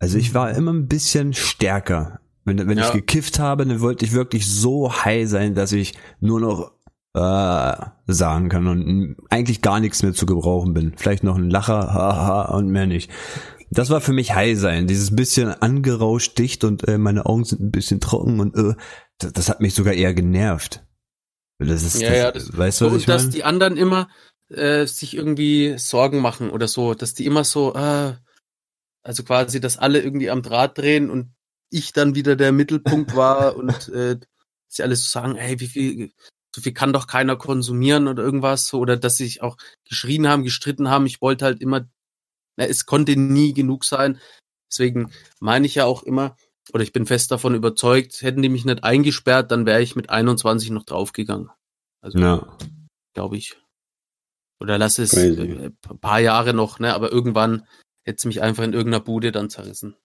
Also ich war immer ein bisschen stärker. Wenn, wenn ich Ja. gekifft habe, dann wollte ich wirklich so high sein, dass ich nur noch äh, sagen kann und eigentlich gar nichts mehr zu gebrauchen bin. Vielleicht noch ein Lacher, haha, und mehr nicht. Das war für mich high sein, dieses bisschen angerauscht dicht und äh, meine Augen sind ein bisschen trocken und äh, das, das hat mich sogar eher genervt. Das ist, Ja, das, ja, das- weißt du, was und ich dass meine? die anderen immer äh, sich irgendwie Sorgen machen oder so, dass die immer so, äh, also quasi, dass alle irgendwie am Draht drehen und ich dann wieder der Mittelpunkt war und äh, sie alle so sagen, hey, wie viel, so viel kann doch keiner konsumieren oder irgendwas so, oder dass sie sich auch geschrien haben, gestritten haben. Ich wollte halt immer, na, es konnte nie genug sein. Deswegen meine ich ja auch immer, oder ich bin fest davon überzeugt, hätten die mich nicht eingesperrt, dann wäre ich mit 21 noch draufgegangen. Also Ja. glaube ich. Oder lass es äh, ein paar Jahre noch, ne? Aber irgendwann hätte es mich einfach in irgendeiner Bude dann zerrissen.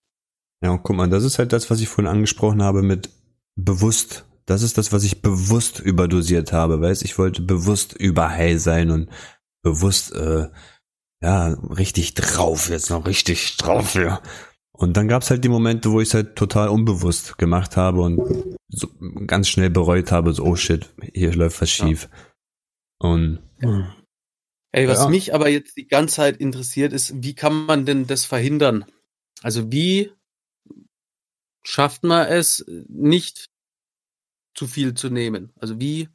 Ja, und guck mal, das ist halt das, was ich vorhin angesprochen habe mit bewusst. Das ist das, was ich bewusst überdosiert habe, weißt ich wollte bewusst überhigh sein und bewusst, äh, ja, richtig drauf, jetzt noch richtig drauf, ja. Und dann gab's halt die Momente, wo ich es halt total unbewusst gemacht habe und so ganz schnell bereut habe, so, oh shit, hier läuft was Ja. schief. Und Hm. Ey, was Ja. mich aber jetzt die ganze Zeit interessiert, ist, wie kann man denn das verhindern? Also wie schafft man es, nicht zu viel zu nehmen? Also wie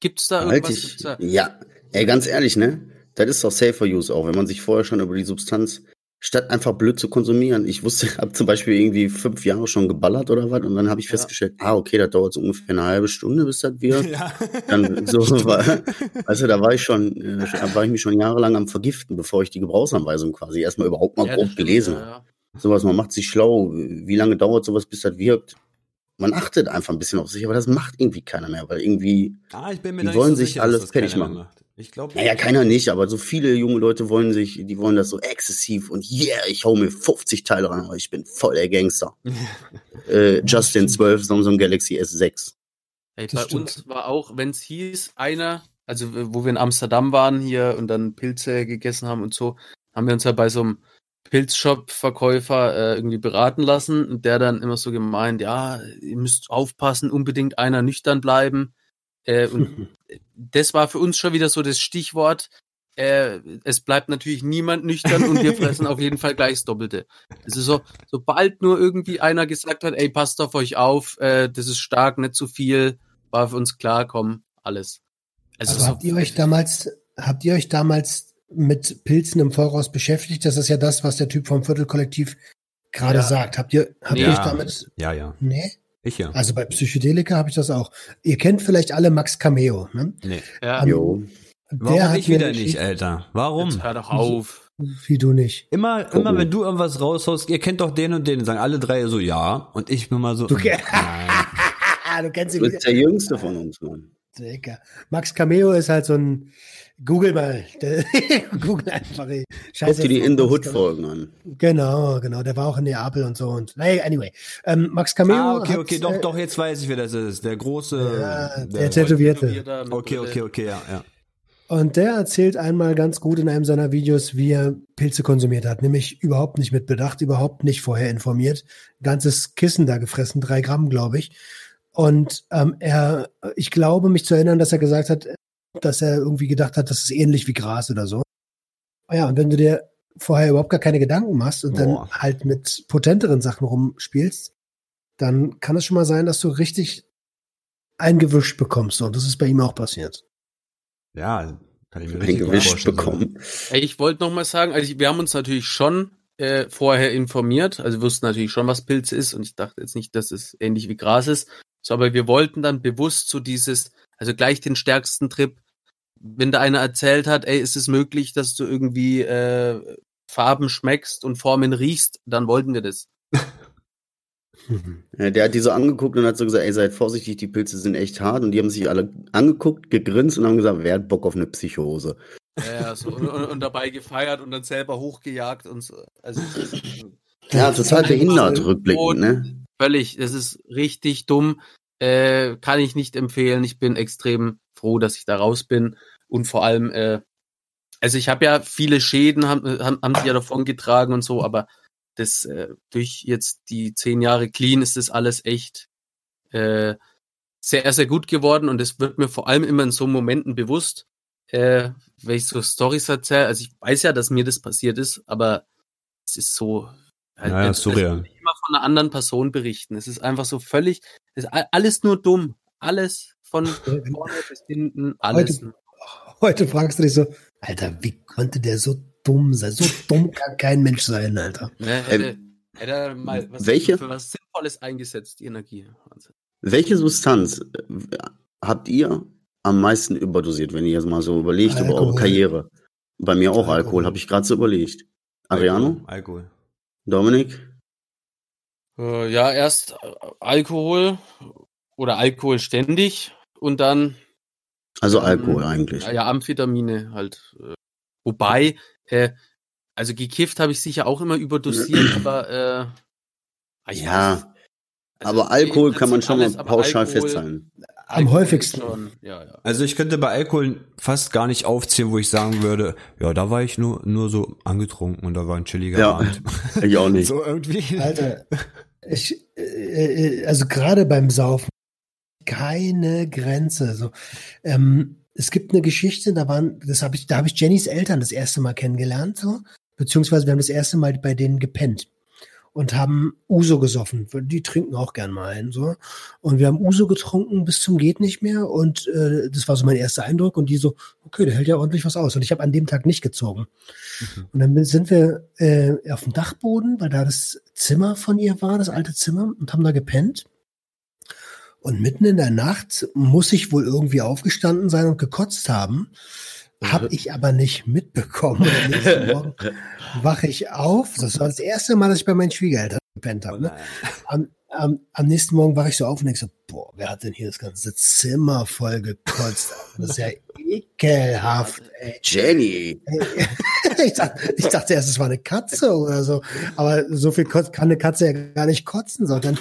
gibt's da Halt irgendwas? ich, Gibt's da, ja, ey, ganz ehrlich, ne? Das ist doch safer use auch, wenn man sich vorher schon über die Substanz, statt einfach blöd zu konsumieren. Ich wusste, ich habe zum Beispiel irgendwie fünf Jahre schon geballert oder was und dann habe ich Ja. festgestellt, ah, okay, das dauert so ungefähr eine halbe Stunde, bis das wird. Ja. Dann so, war, also da war ich schon, äh, da war ich mich schon jahrelang am Vergiften, bevor ich die Gebrauchsanweisung quasi erstmal überhaupt mal Ja, grob gelesen habe. ja. Sowas, man macht sich schlau. Wie lange dauert sowas, bis das wirkt? Man achtet einfach ein bisschen auf sich, aber das macht irgendwie keiner mehr, weil irgendwie, Ah, Die wollen so sich sicher, alles fertig machen. macht. Ich glaube. naja, keiner nicht, aber so viele junge Leute wollen sich, die wollen das so exzessiv und yeah, ich hau mir 50 Teile rein, aber ich bin voll der Gangster. äh, Justin 12, Samsung Galaxy S6. Ey, Das bei stimmt. uns war auch, wenn es hieß, einer, also wo wir in Amsterdam waren hier und dann Pilze gegessen haben und so, haben wir uns ja bei so einem Pilzshop-Verkäufer äh, irgendwie beraten lassen und der dann immer so gemeint, ja, ihr müsst aufpassen, unbedingt einer nüchtern bleiben. Äh, und das war für uns schon wieder so das Stichwort. Äh, es bleibt natürlich niemand nüchtern und wir fressen auf jeden Fall gleich das Doppelte. Es ist so, sobald nur irgendwie einer gesagt hat, ey, passt auf euch auf, äh, das ist stark, nicht zu viel, war für uns klar, komm, alles. Also so- habt ihr euch damals, habt ihr euch damals mit Pilzen im Voraus beschäftigt? Das ist ja das, was der Typ vom Viertelkollektiv gerade Ja. sagt. Habt ihr, habt ihr Ja. euch damit, Ja, ja. nee? Ich ja. Also bei Psychedelika habe ich das auch. Ihr kennt vielleicht alle Max Cameo, ne? Nee. ja, Ähm, Jo. Warum ich wieder nicht, Alter? Warum? jetzt hör doch auf. Wie du nicht. Immer, Oh, immer wenn du irgendwas raushaust, ihr kennt doch den und den, sagen alle drei so ja und ich bin mal so. Du, nein. du kennst ihn Du bist der Jüngste von uns, Mann. Max Cameo ist halt so ein Google mal. Google einfach. ey. Guck Scheiße. dir die In the Max Hood Cameo. Folgen an. Genau, genau. Der war auch in Neapel und so. Und hey, anyway. Ähm, Max Cameo. Ah, okay, okay, doch, äh, doch, jetzt weiß ich, wer das ist. Der große. Ja, der der, Tätowierte. Okay, okay, okay, ja, ja. Und der erzählt einmal ganz gut in einem seiner Videos, wie er Pilze konsumiert hat. Nämlich überhaupt nicht mit Bedacht, überhaupt nicht vorher informiert. Ganzes Kissen da gefressen, drei Gramm, glaube ich. Und ähm, er, ich glaube, mich zu erinnern, dass er gesagt hat, dass er irgendwie gedacht hat, das ist ähnlich wie Gras oder so. Ja, und wenn du dir vorher überhaupt gar keine Gedanken machst und Boah. dann halt mit potenteren Sachen rumspielst, dann kann es schon mal sein, dass du richtig eingewischt bekommst. Und das ist bei ihm auch passiert. Ja, kann ich mir Eingewischt bekommen. Ey, ich wollte noch mal sagen, also wir haben uns natürlich schon äh, vorher informiert, also wir wussten natürlich schon, was Pilz ist und ich dachte jetzt nicht, dass es ähnlich wie Gras ist, so, aber wir wollten dann bewusst so dieses, also gleich den stärksten Trip, wenn da einer erzählt hat, ey, ist es möglich, dass du irgendwie äh, Farben schmeckst und Formen riechst, dann wollten wir das. Ja, der hat die so angeguckt und hat so gesagt, ey, seid vorsichtig, die Pilze sind echt hart. Und die haben sich alle angeguckt, gegrinst und haben gesagt, wer hat Bock auf eine Psychose? Ja, so, und, und, dabei gefeiert und dann selber hochgejagt und so. Also Ja, total behindert, Und- rückblickend, ne? völlig, das ist richtig dumm. Äh, kann ich nicht empfehlen. Ich bin extrem froh, dass ich da raus bin. Und vor allem, äh, also ich habe ja viele Schäden, haben, haben, haben sie ja davon getragen und so, aber das äh, durch jetzt die zehn Jahre clean ist das alles echt äh, sehr, sehr gut geworden und es wird mir vor allem immer in so Momenten bewusst, äh, wenn ich so Stories erzähle. Also ich weiß ja, dass mir das passiert ist, aber es ist so halt, Ja, ja, als- als surreal. ich immer von einer anderen Person berichten. Es ist einfach so völlig, es ist alles nur dumm. Alles von vorne bis hinten, alles. Heute- Heute fragst du dich so, Alter, wie konnte der so dumm sein? So dumm kann kein Mensch sein, Alter. Ne, hätte, hätte er mal was welche? für was Sinnvolles eingesetzt, die Energie. Wahnsinn. Welche Substanz äh, habt ihr am meisten überdosiert, wenn ihr jetzt mal so überlegt über eure Alkohol. Karriere? Bei mir auch Alkohol, Alkohol. habe ich gerade so überlegt. Adriano? Alkohol. Alkohol. Dominik? Äh, ja, erst Alkohol oder Alkohol ständig und dann Also Ähm, Alkohol eigentlich. Ja, ja, Amphetamine halt. äh, Wobei, äh, also gekifft habe ich sicher auch immer überdosiert, aber äh, ah, Ja, also aber Alkohol kann man schon mal alles, aber pauschal Alkohol- festhalten. Am Alkohol häufigsten. Schon, ja, ja. Also ich könnte bei Alkohol fast gar nicht aufzählen, wo ich sagen würde, ja, da war ich nur, nur so angetrunken und da war ein chilliger Ja. Abend. Ich auch nicht. So irgendwie. Alter, ich, äh, äh, also gerade beim Saufen, keine Grenze. So, ähm, es gibt eine Geschichte, da waren, das habe ich, da habe ich Jennys Eltern das erste Mal kennengelernt, so, beziehungsweise wir haben das erste Mal bei denen gepennt und haben Uso gesoffen. Die trinken auch gern mal ein, so. Und wir haben Uso getrunken bis zum geht nicht mehr und äh, das war so mein erster Eindruck und die so, okay, der hält ja ordentlich was aus. Und ich habe an dem Tag nicht gezogen. Mhm. Und dann sind wir äh, auf dem Dachboden, weil da das Zimmer von ihr war, das alte Zimmer, und haben da gepennt. Und mitten in der Nacht muss ich wohl irgendwie aufgestanden sein und gekotzt haben. Habe ich aber nicht mitbekommen. Und nächsten Morgen wache ich auf. Das war das erste Mal, dass ich bei meinen Schwiegereltern gepennt habe. Ne? Am, am, am, nächsten Morgen wache ich so auf und denke so, boah, wer hat denn hier das ganze Zimmer voll gekotzt? Das ist ja ekelhaft, ey. Jenny. ich, dachte, ich dachte erst, es war eine Katze oder so. Aber so viel kann eine Katze ja gar nicht kotzen, sondern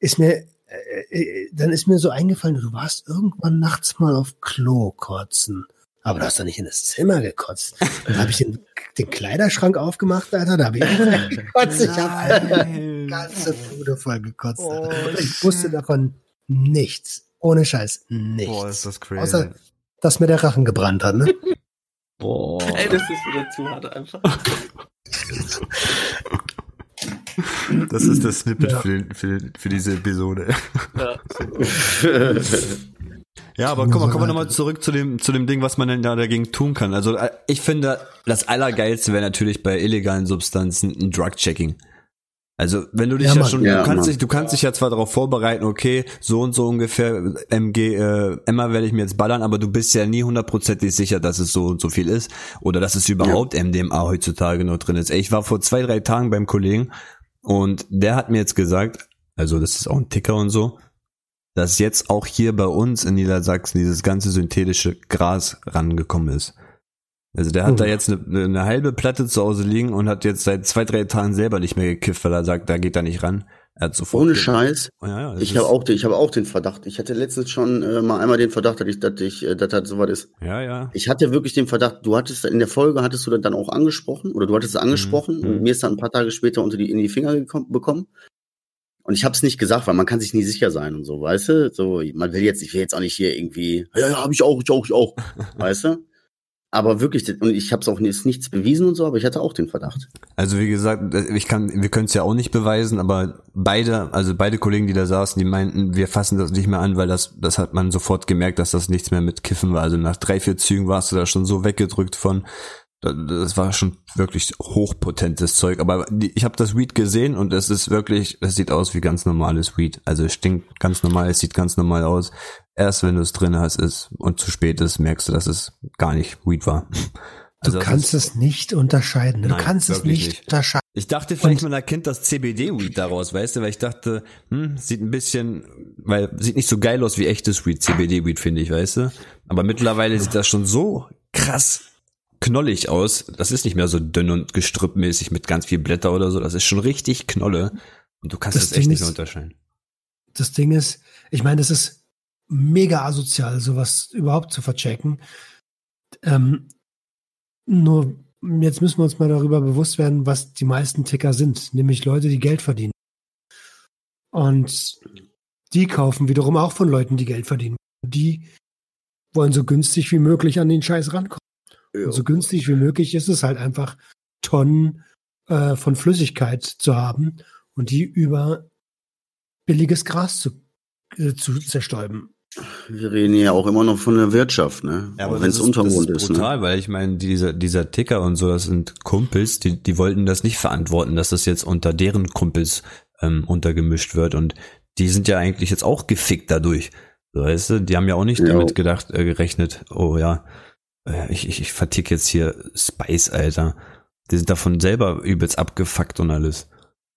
ist mir äh, äh, dann ist mir so eingefallen, du warst irgendwann nachts mal auf Klo kotzen. Aber du hast doch nicht in das Zimmer gekotzt. Dann habe ich den, den, Kleiderschrank aufgemacht, Alter. Da habe ich auch gekotzt. Ich habe eine ganze Bude voll gekotzt. Oh, ich wusste davon nichts. Ohne Scheiß. Nichts. Boah, ist das crazy. Außer, dass mir der Rachen gebrannt hat, ne? Boah. Ey, das ist wieder zu hart einfach. Das ist das Snippet ja. für, für, für, diese Episode. Ja. Ja, aber guck mal, kommen wir nochmal zurück zu dem, zu dem Ding, was man denn da dagegen tun kann. Also äh, ich finde, das Allergeilste wäre natürlich bei illegalen Substanzen ein Drug-Checking. Also wenn du dich ja, ja schon, ja, du kannst Mann. dich, du kannst dich ja zwar darauf vorbereiten, okay, so und so ungefähr MG, äh, Emma werde ich mir jetzt ballern, aber du bist ja nie hundertprozentig sicher, dass es so und so viel ist oder dass es überhaupt ja. MDMA heutzutage noch drin ist. Ey, ich war vor zwei, drei Tagen beim Kollegen und der hat mir jetzt gesagt, also das ist auch ein Ticker und so, dass jetzt auch hier bei uns in Niedersachsen dieses ganze synthetische Gras rangekommen ist. Also der hat oh. da jetzt eine, eine, halbe Platte zu Hause liegen und hat jetzt seit zwei, drei Tagen selber nicht mehr gekifft, weil er sagt, da geht er nicht ran. Ohne Scheiß. Oh, ja, ja, ich habe auch, ich habe auch den Verdacht. Ich hatte letztens schon äh, mal einmal den Verdacht, dass ich, dass ich, äh, dass das so was ist. Ja, ja. Ich hatte wirklich den Verdacht. Du hattest in der Folge hattest du das dann auch angesprochen oder du hattest es angesprochen mhm. und mir ist dann ein paar Tage später unter die in die Finger gekommen, bekommen. Und ich habe es nicht gesagt, weil man kann sich nie sicher sein und so, weißt du? So, man will jetzt, ich will jetzt auch nicht hier irgendwie, ja, ja, habe ich auch, ich auch, ich auch, weißt du? Aber wirklich, und ich habe es auch ist nichts bewiesen und so, aber ich hatte auch den Verdacht. Also wie gesagt, ich kann, wir können es ja auch nicht beweisen, aber beide, also beide Kollegen, die da saßen, die meinten, wir fassen das nicht mehr an, weil das, das hat man sofort gemerkt, dass das nichts mehr mit Kiffen war. Also nach drei, vier Zügen warst du da schon so weggedrückt von, das war schon wirklich hochpotentes Zeug. Aber ich habe das Weed gesehen und es ist wirklich, es sieht aus wie ganz normales Weed. Also es stinkt ganz normal, es sieht ganz normal aus. Erst wenn du es drin hast ist und zu spät ist, merkst du, dass es gar nicht Weed war. Also du kannst es nicht unterscheiden. Du nein, kannst es nicht, nicht, unterscheiden. Ich dachte vielleicht, man erkennt das CBD-Weed daraus, weißt du, weil ich dachte, hm, sieht ein bisschen, weil sieht nicht so geil aus wie echtes Weed, CBD-Weed, finde ich, weißt du. Aber mittlerweile sieht das schon so krass knollig aus. Das ist nicht mehr so dünn und gestrüppmäßig mit ganz viel Blätter oder so. Das ist schon richtig Knolle. Und du kannst das, das echt nicht mehr unterscheiden. Das Ding ist, ich meine, es ist mega asozial, sowas überhaupt zu verchecken. Ähm, nur jetzt müssen wir uns mal darüber bewusst werden, was die meisten Ticker sind, nämlich Leute, die Geld verdienen. Und die kaufen wiederum auch von Leuten, die Geld verdienen. Die wollen so günstig wie möglich an den Scheiß rankommen. Ja. so günstig wie möglich ist es halt einfach, Tonnen äh, von Flüssigkeit zu haben und die über billiges Gras zu, äh, zu zerstäuben. Wir reden ja auch immer noch von der Wirtschaft, ne? Ja, aber wenn es Untergrund ist. Das ist ne? brutal, ne? weil ich meine, dieser, dieser Ticker und so, das sind Kumpels, die, die wollten das nicht verantworten, dass das jetzt unter deren Kumpels ähm, untergemischt wird. Und die sind ja eigentlich jetzt auch gefickt dadurch. Weißt du, die haben ja auch nicht ja. damit gedacht, äh, gerechnet, oh ja, ich, ich, ich vertick jetzt hier Spice, Alter. Die sind davon selber übelst abgefuckt und alles.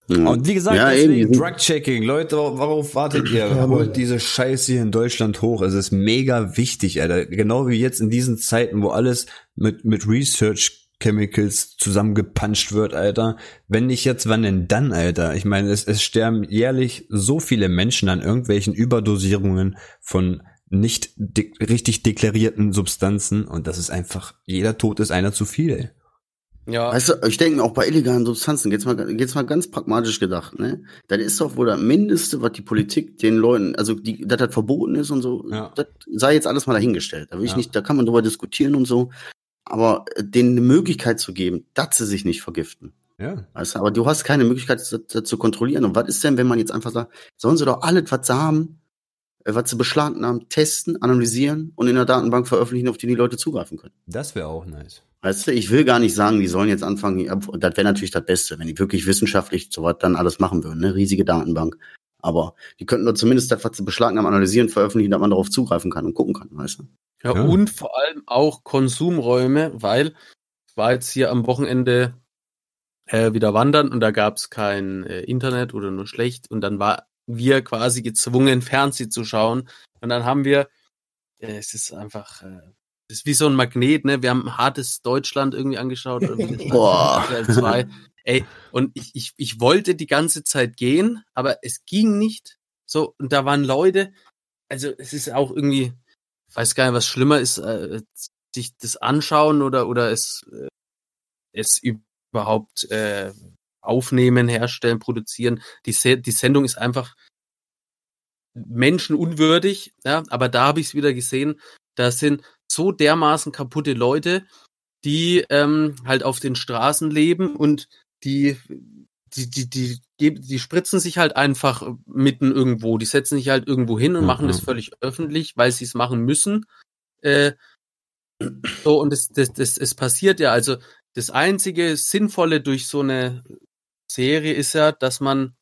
Mhm. Und wie gesagt, ja, deswegen Drug-Checking. Leute, worauf wartet ihr? Ja, Holt diese Scheiße hier in Deutschland hoch. Es ist mega wichtig, Alter. Genau wie jetzt in diesen Zeiten, wo alles mit, mit Research Chemicals zusammengepanscht wird, Alter. Wenn nicht jetzt, wann denn dann, Alter? Ich meine, es, es sterben jährlich so viele Menschen an irgendwelchen Überdosierungen von nicht de richtig deklarierten Substanzen und das ist einfach, jeder Tod ist einer zu viel. Ey. Ja. Weißt du, ich denke auch bei illegalen Substanzen, geht's mal, geht's mal ganz pragmatisch gedacht, ne? Das ist doch wohl das Mindeste, was die Politik den Leuten, also die, dass das verboten ist und so, ja. das sei jetzt alles mal dahingestellt. Da will ich ja. nicht, da kann man drüber diskutieren und so. Aber äh, denen eine Möglichkeit zu geben, dass sie sich nicht vergiften. Ja. Weißt du, aber du hast keine Möglichkeit, das, das zu kontrollieren. Und was ist denn, wenn man jetzt einfach sagt, sollen sie doch alles, was sie haben, was sie beschlagnahmen, testen, analysieren und in der Datenbank veröffentlichen, auf die die Leute zugreifen können? Das wäre auch nice. Weißt du, ich will gar nicht sagen, die sollen jetzt anfangen, das wäre natürlich das Beste, wenn die wirklich wissenschaftlich so was dann alles machen würden, ne? riesige Datenbank. Aber die könnten doch zumindest das, was sie beschlagnahmen, analysieren, veröffentlichen, dass man darauf zugreifen kann und gucken kann, weißt du? Ja, ja, und vor allem auch Konsumräume, weil ich war jetzt hier am Wochenende äh, wieder wandern und da gab es kein äh, Internet oder nur schlecht und dann war wir quasi gezwungen, Fernsehen zu schauen und dann haben wir, es ist einfach äh, das ist wie so ein Magnet, ne? Wir haben hartes Deutschland irgendwie angeschaut. Boah. Ey, und ich, ich, ich wollte die ganze Zeit gehen, aber es ging nicht. So, und da waren Leute, also es ist auch irgendwie, ich weiß gar nicht, was schlimmer ist, äh, sich das anschauen oder, oder es, äh, es überhaupt äh, aufnehmen, herstellen, produzieren. Die, Se die Sendung ist einfach menschenunwürdig, ja, aber da habe ich es wieder gesehen, da sind so dermaßen kaputte Leute, die ähm, halt auf den Straßen leben und die die, die, die, die, spritzen sich halt einfach mitten irgendwo. Die setzen sich halt irgendwo hin und mhm. machen das völlig öffentlich, weil sie es machen müssen. Äh, so, und das, das, das, es passiert ja. Also das einzige Sinnvolle durch so eine Serie ist ja, dass man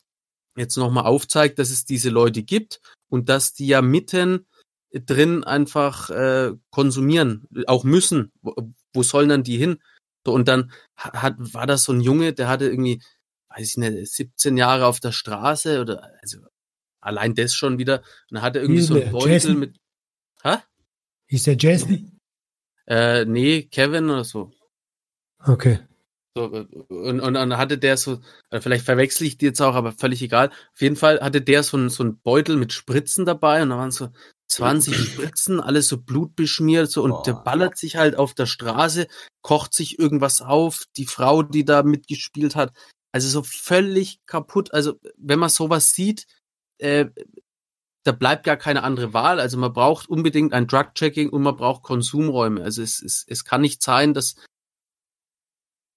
jetzt nochmal aufzeigt, dass es diese Leute gibt und dass die ja mitten drin einfach äh, konsumieren, auch müssen. Wo, wo sollen dann die hin? So, und dann hat, war das so ein Junge, der hatte irgendwie, weiß ich nicht, 17 Jahre auf der Straße oder also allein das schon wieder. Und er hatte irgendwie so ein Beutel Jason? mit. Hä? Hieß der Jason? Äh, nee, Kevin oder so. Okay. So, und, und dann hatte der so, äh, vielleicht verwechsel ich die jetzt auch, aber völlig egal. Auf jeden Fall hatte der so ein, so ein Beutel mit Spritzen dabei und da waren so 20 Spritzen, alles so blutbeschmiert so und Boah. der ballert sich halt auf der Straße, kocht sich irgendwas auf, die Frau, die da mitgespielt hat, also so völlig kaputt. Also wenn man sowas sieht, äh, da bleibt gar keine andere Wahl. Also man braucht unbedingt ein Drug-Checking und man braucht Konsumräume. Also es, es, es kann nicht sein, dass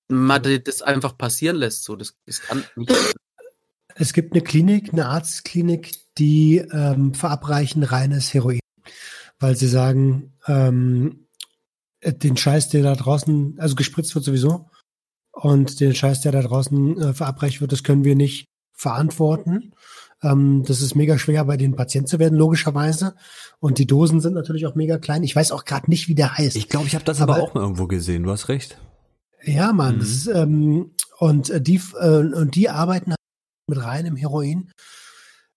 man das einfach passieren lässt. So, das, das kann nicht. Es gibt eine Klinik, eine Arztklinik, die ähm, verabreichen reines Heroin, weil sie sagen, ähm, den Scheiß, der da draußen, also gespritzt wird sowieso, und den Scheiß, der da draußen äh, verabreicht wird, das können wir nicht verantworten. Ähm, das ist mega schwer, bei den Patienten zu werden, logischerweise. Und die Dosen sind natürlich auch mega klein. Ich weiß auch gerade nicht, wie der heißt. Ich glaube, ich habe das aber, aber, auch mal irgendwo gesehen. Du hast recht. Ja, Mann. Mhm. Ist, ähm, und äh, die äh, und die arbeiten mit reinem Heroin,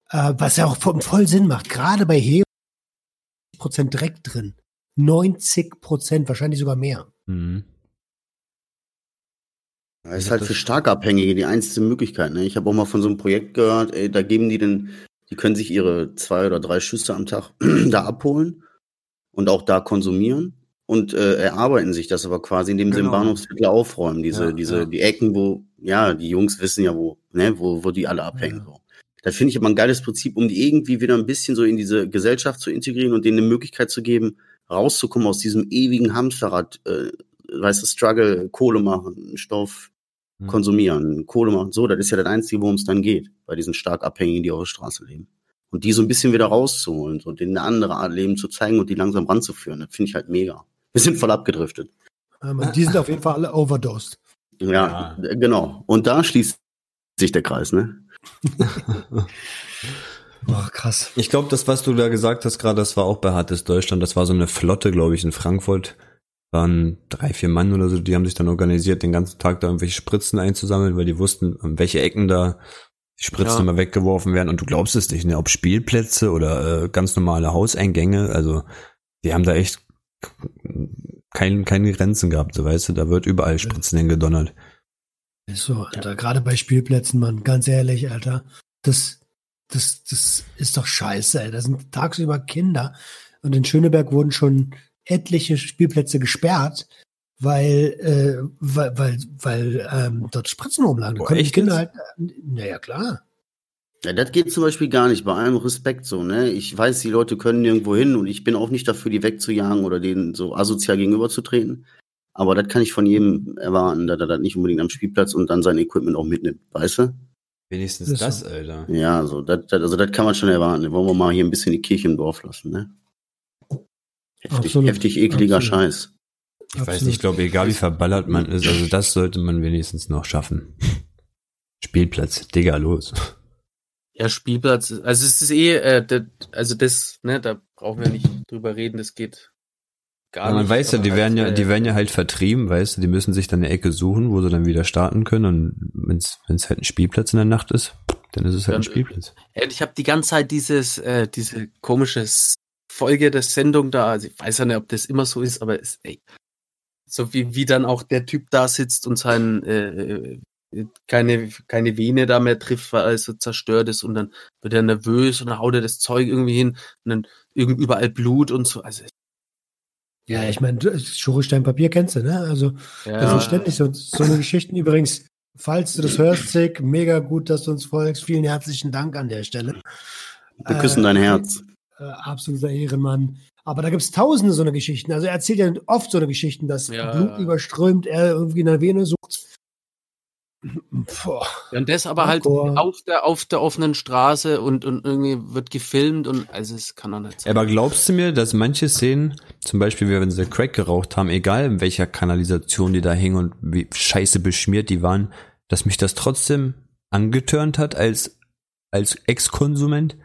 äh, was ja auch voll Sinn macht. Gerade bei Heroin Prozent Dreck drin, 90 Prozent, wahrscheinlich sogar mehr. Mhm. Das ist halt für Starkabhängige die einzige Möglichkeit. Ne? Ich habe auch mal von so einem Projekt gehört, ey, da geben die denn, die können sich ihre zwei oder drei Schüsse am Tag da abholen und auch da konsumieren und äh, erarbeiten sich das aber quasi, indem sie genau. im Bahnhofsviertel aufräumen. Diese, ja, diese, ja. die Ecken, wo, ja, die Jungs wissen ja, wo, ne, wo, wo die alle abhängen. Ja. So. Das finde ich aber ein geiles Prinzip, um die irgendwie wieder ein bisschen so in diese Gesellschaft zu integrieren und denen eine Möglichkeit zu geben, rauszukommen aus diesem ewigen Hamsterrad, äh, weißt du, Struggle, Kohle machen, Stoff mhm. konsumieren, Kohle machen. So, das ist ja das Einzige, worum es dann geht, bei diesen stark Abhängigen, die auf der Straße leben. Und die so ein bisschen wieder rauszuholen, so denen eine andere Art Leben zu zeigen und die langsam ranzuführen, das finde ich halt mega. Wir sind voll abgedriftet. Ähm, die sind auf jeden Fall alle overdosed. Ja, ja, genau. Und da schließt sich der Kreis, ne? Boah, krass. Ich glaube, das, was du da gesagt hast gerade, das war auch bei Hartes Deutschland. Das war so eine Flotte, glaube ich, in Frankfurt. Waren drei, vier Mann oder so, die haben sich dann organisiert, den ganzen Tag da irgendwelche Spritzen einzusammeln, weil die wussten, an welche Ecken da die Spritzen ja. immer weggeworfen werden. Und du glaubst es nicht, ne? Ob Spielplätze oder äh, ganz normale Hauseingänge. Also, die haben da echt kein, keine Grenzen gehabt, so weißt du, da wird überall Spritzen hingedonnert. So, Alter, gerade bei Spielplätzen, Mann, ganz ehrlich, Alter, das, das, das ist doch scheiße, ey. Da sind tagsüber Kinder und in Schöneberg wurden schon etliche Spielplätze gesperrt, weil, äh, weil, weil, weil ähm, dort Spritzen rumlagen. Da Boah, echt Kinder jetzt? halt, naja, klar. Ja, das geht zum Beispiel gar nicht, bei allem Respekt so, ne? Ich weiß, die Leute können nirgendwo hin und ich bin auch nicht dafür, die wegzujagen oder denen so asozial gegenüberzutreten. Aber das kann ich von jedem erwarten, dass er das nicht unbedingt am Spielplatz und dann sein Equipment auch mitnimmt, weißt du? Wenigstens so. das, Alter. Ja, so, das, das, also das kann man schon erwarten. Da wollen wir mal hier ein bisschen die Kirche im Dorf lassen, ne? Heftig, Absolut. heftig ekliger Absolut. Scheiß. Ich weiß Absolut. nicht, ich glaube, egal wie verballert man ist, also das sollte man wenigstens noch schaffen. Spielplatz, Digga, los. Ja, Spielplatz, also es ist eh, äh, das, also das, ne, da brauchen wir nicht drüber reden, das geht gar Ja, man nicht. weiß ja, die werden ja, halt, die äh, werden ja halt vertrieben, weißt du, die müssen sich dann eine Ecke suchen, wo sie dann wieder starten können und wenn's wenn's halt ein Spielplatz in der Nacht ist, dann ist es halt ein Dann- Spielplatz. Ey, Ich habe die ganze Zeit dieses, äh, diese komische Folge der Sendung da. Also ich weiß ja nicht, ob das immer so ist, aber es, ey, so wie, wie dann auch der Typ da sitzt und sein äh, äh, keine, keine Vene da mehr trifft, weil er so zerstört ist und dann wird er nervös und dann haut er das Zeug irgendwie hin und dann irgend überall Blut und so. Also Ja, ich meine, Schure-Stein-Papier kennst du, ne? Also, ja, das sind ständig so, so eine Geschichten. Übrigens, falls du das hörst, Zick, mega gut, dass du uns folgst. Vielen herzlichen Dank an der Stelle. Wir küssen Äh, dein Herz. Äh, absoluter Ehrenmann. Aber da gibt's tausende so eine Geschichten. Also er erzählt ja oft so eine Geschichten, dass Ja. Blut überströmt, er irgendwie in der Vene sucht. Boah. Und das aber halt auf der, auf der offenen Straße und, und irgendwie wird gefilmt und also es kann doch nicht sein. Aber glaubst du mir, dass manche Szenen, zum Beispiel, wenn sie Crack geraucht haben, egal in welcher Kanalisation die da hingen und wie scheiße beschmiert die waren, dass mich das trotzdem angetörnt hat als, als Ex-Konsument?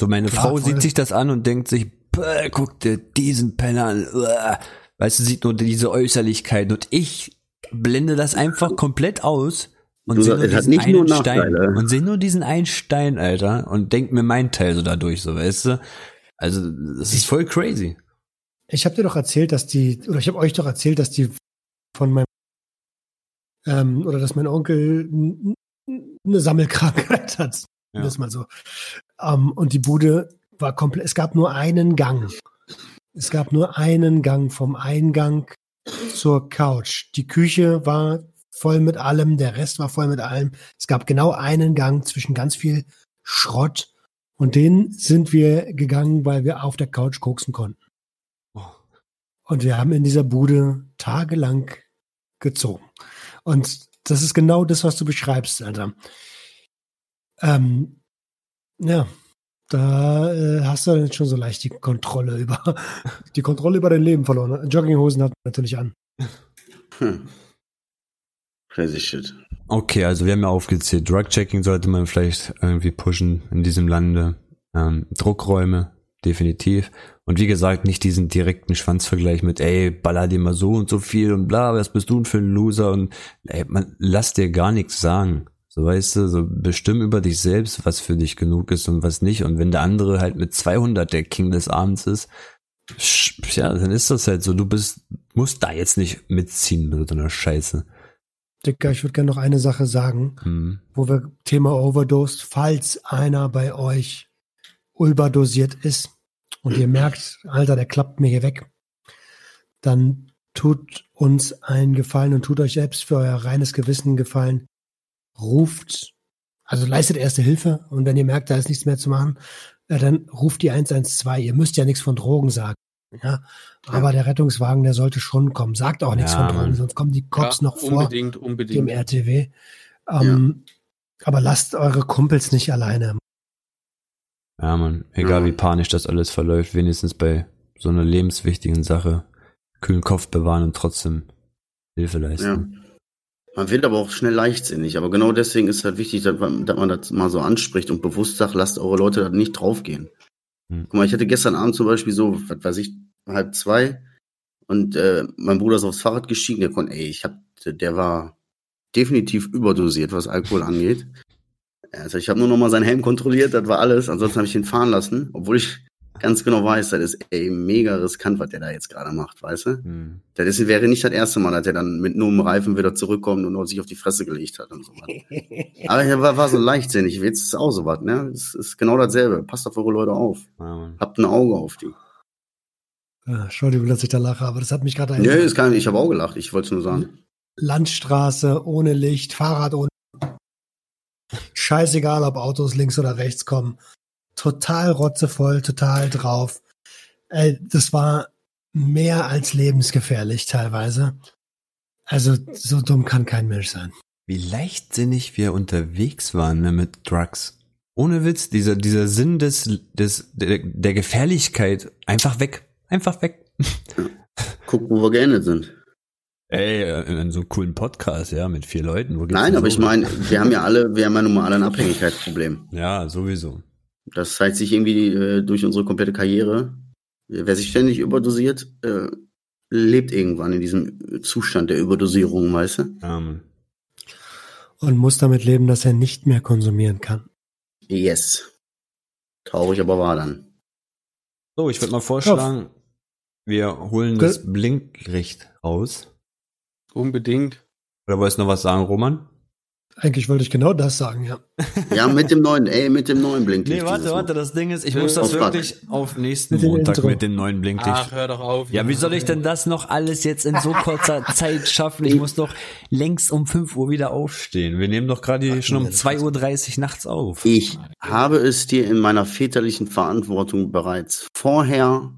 So meine Klar, Frau voll. sieht sich das an und denkt sich, "Bäh, guck dir diesen Penner an, uah." weißt du, sieht nur diese Äußerlichkeit und ich blende das einfach komplett aus und sehe nur diesen nicht nur einen Stein und sehe nur diesen einen Stein, Alter, und denk mir meinen Teil so dadurch, so weißt du. Also das ist voll crazy. Ich habe dir doch erzählt, dass die, oder ich habe euch doch erzählt, dass die von meinem, ähm, oder dass mein Onkel eine Sammelkrankheit hat. Ja. Das mal so. Ähm, und die Bude war komplett, es gab nur einen Gang. Es gab nur einen Gang vom Eingang zur Couch. Die Küche war voll mit allem, der Rest war voll mit allem. Es gab genau einen Gang zwischen ganz viel Schrott. Und den sind wir gegangen, weil wir auf der Couch koksen konnten. Und wir haben in dieser Bude tagelang gezogen. Und das ist genau das, was du beschreibst, Alter. Ähm, ja, da äh, hast du dann schon so leicht die Kontrolle über die Kontrolle über dein Leben verloren. Jogginghosen hat natürlich an. Hm. Crazy shit. Okay, also wir haben ja aufgezählt, Drug-Checking sollte man vielleicht irgendwie pushen in diesem Lande. Ähm, Druckräume, definitiv. Und wie gesagt, nicht diesen direkten Schwanzvergleich mit, ey, baller dir mal so und so viel und bla, was bist du denn für ein Loser? Und ey, man, lass dir gar nichts sagen. So weißt du, so bestimm über dich selbst, was für dich genug ist und was nicht. Und wenn der andere halt mit 200 der King des Abends ist, ja, dann ist das halt so. Du bist, musst da jetzt nicht mitziehen mit so einer Scheiße. Dicker, ich würde gerne noch eine Sache sagen, Hm. wo wir Thema Overdose, falls einer bei euch überdosiert ist und ihr merkt, Alter, der klappt mir hier weg, dann tut uns einen Gefallen und tut euch selbst für euer reines Gewissen einen Gefallen. Ruft, also leistet erste Hilfe und wenn ihr merkt, da ist nichts mehr zu machen, äh, dann ruft die 112. Ihr müsst ja nichts von Drogen sagen. Ja, aber der Rettungswagen, der sollte schon kommen. Sagt auch nichts Ja, von Drogen, Mann. sonst kommen die Cops Ja, noch vor unbedingt, dem. RTW. Ähm, Aber lasst eure Kumpels nicht alleine. Ja, man, egal Ja. wie panisch das alles verläuft, wenigstens bei so einer lebenswichtigen Sache kühlen Kopf bewahren und trotzdem Hilfe Ja. leisten. Man wird aber auch schnell leichtsinnig. Aber genau deswegen ist halt wichtig, dass man, dass man das mal so anspricht und bewusst sagt, lasst eure Leute da nicht draufgehen. Hm. Guck mal, ich hatte gestern Abend zum Beispiel so, was weiß ich, halb zwei und äh, mein Bruder ist aufs Fahrrad gestiegen, der konnte, ey, ich hab, der war definitiv überdosiert, was Alkohol angeht. Also ich habe nur noch mal seinen Helm kontrolliert, das war alles. Ansonsten habe ich ihn fahren lassen, obwohl ich ganz genau weiß, das ist ey, mega riskant, was der da jetzt gerade macht, weißt du? Hm. Das ist, wäre nicht das erste Mal, dass er dann mit nur einem Reifen wieder zurückkommt und sich auf die Fresse gelegt hat und so was. Aber er war, war so leichtsinnig. Jetzt ist es auch so was, ne? Es ist genau dasselbe. Passt auf eure Leute auf. Mann. Habt ein Auge auf die. Entschuldigung, dass ich da lache, aber das hat mich gerade Nö, ist gar nicht, ich habe auch gelacht, ich wollte es nur sagen. Landstraße ohne Licht, Fahrrad ohne. Scheißegal, ob Autos links oder rechts kommen. Total rotzevoll, total drauf. Ey, das war mehr als lebensgefährlich teilweise. Also so dumm kann kein Mensch sein. Wie leichtsinnig wir unterwegs waren ne, mit Drugs. Ohne Witz, dieser, dieser Sinn des, des, der, der Gefährlichkeit einfach weg. Einfach weg. Guck, wo wir geendet sind. Ey, äh, in so einem coolen Podcast, ja, mit vier Leuten. Wo geht's Nein, aber so? ich meine, wir haben ja alle, wir haben ja nun mal alle ein Abhängigkeitsproblem. Ja, sowieso. Das zeigt sich irgendwie äh, durch unsere komplette Karriere. Wer sich ständig überdosiert, äh, lebt irgendwann in diesem Zustand der Überdosierung, weißt du? Ähm, Und muss damit leben, dass er nicht mehr konsumieren kann. Yes. Traurig, aber wahr dann. so, ich würde mal vorschlagen, wir holen das Blinklicht raus. Unbedingt. Oder wolltest du noch was sagen, Roman? Eigentlich wollte ich genau das sagen, ja. Ja, mit dem neuen, ey, mit dem neuen Blinklicht. Nee, warte, warte, das Ding ist, ich muss das auf Fuck. wirklich auf nächsten Mit Montag Intro. mit dem neuen Blinklicht. Ach, hör doch auf. Ja, wie soll ich denn das noch alles jetzt in so kurzer Zeit schaffen? Ich muss doch längst um 5 Uhr wieder aufstehen. Wir nehmen doch gerade hier schon um 2.30 Uhr nachts auf. Ich habe es dir in meiner väterlichen Verantwortung bereits vorher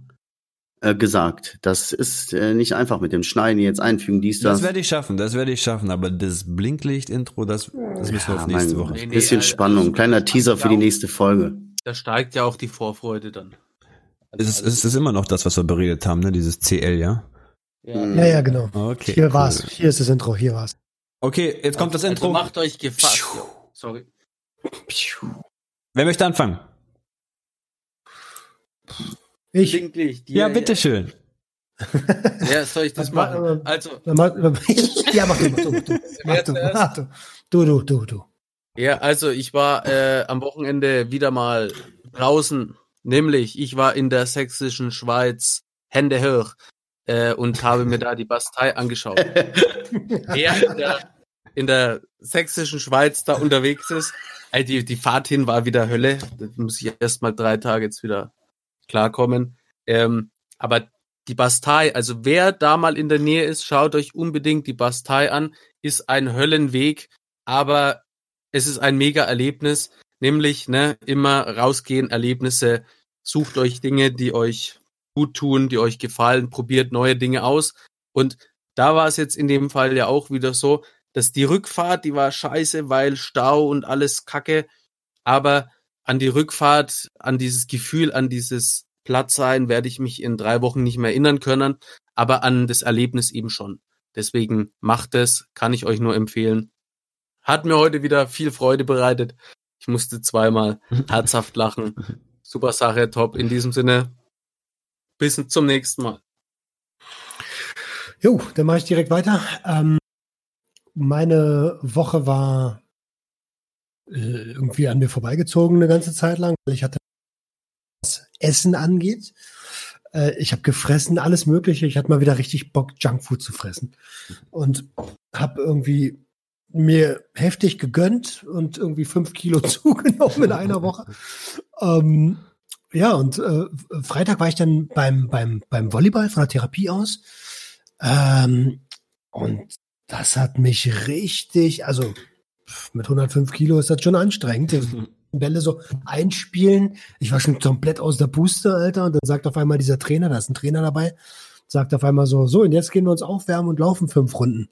äh, gesagt. Das ist äh, nicht einfach mit dem Schneiden jetzt einfügen, dies, das. Das werde ich schaffen, das werde ich schaffen, aber das Blinklicht-Intro, das, das müssen wir Ja, auf nächste Woche. Nee, nee, bisschen also- Spannung, kleiner Teaser für die nächste Folge. Da steigt ja auch die Vorfreude dann. Es ist, es ist immer noch das, was wir beredet haben, ne? Dieses CL, ja? ja. Ja, ja, genau. Okay. hier cool. war's. Hier ist das Intro, hier war's. Okay, jetzt kommt das Also Intro. macht euch gefasst. ja. Sorry. Wer möchte anfangen? Ich. Blinklicht. Ja, bitteschön. Ja, soll ich das machen? Also, Ja, mach du, mach du, mach du, mach du. Mach du. Du, du, du, du. Ja, also ich war äh, am Wochenende wieder mal draußen, nämlich ich war in der sächsischen Schweiz Hände hoch äh, und habe mir da die Bastei angeschaut. Wer in der, in der sächsischen Schweiz da unterwegs ist, äh, die, die Fahrt hin war wieder Hölle. Da muss ich erst mal drei Tage jetzt wieder klarkommen. Ähm, aber die Bastei, also wer da mal in der Nähe ist, schaut euch unbedingt die Bastei an. Ist ein Höllenweg, aber es ist ein mega Erlebnis, nämlich ne, immer rausgehen, Erlebnisse, sucht euch Dinge, die euch gut tun, die euch gefallen, probiert neue Dinge aus. Und da war es jetzt in dem Fall ja auch wieder so, dass die Rückfahrt, die war scheiße, weil Stau und alles Kacke, aber an die Rückfahrt, an dieses Gefühl, an dieses Plattsein werde ich mich in drei Wochen nicht mehr erinnern können, aber an das Erlebnis eben schon. Deswegen macht es, kann ich euch nur empfehlen. Hat mir heute wieder viel Freude bereitet. Ich musste zweimal herzhaft lachen. Super Sache, top. In diesem Sinne, bis zum nächsten Mal. Jo, dann mache ich direkt weiter. Ähm, meine Woche war irgendwie an mir vorbeigezogen eine ganze Zeit lang, weil ich hatte, was Essen angeht. Äh, ich habe gefressen, alles Mögliche. Ich hatte mal wieder richtig Bock, Junkfood zu fressen. Und habe irgendwie mir heftig gegönnt und irgendwie fünf Kilo zugenommen in einer Woche. Ähm, ja, und äh, Freitag war ich dann beim, beim, beim Volleyball von der Therapie aus. Ähm, und das hat mich richtig, also mit 105 Kilo ist das schon anstrengend. Die Bälle so einspielen. Ich war schon komplett aus der Puste, Alter. Und dann sagt auf einmal dieser Trainer, da ist ein Trainer dabei, sagt auf einmal so, so, und jetzt gehen wir uns aufwärmen und laufen fünf Runden.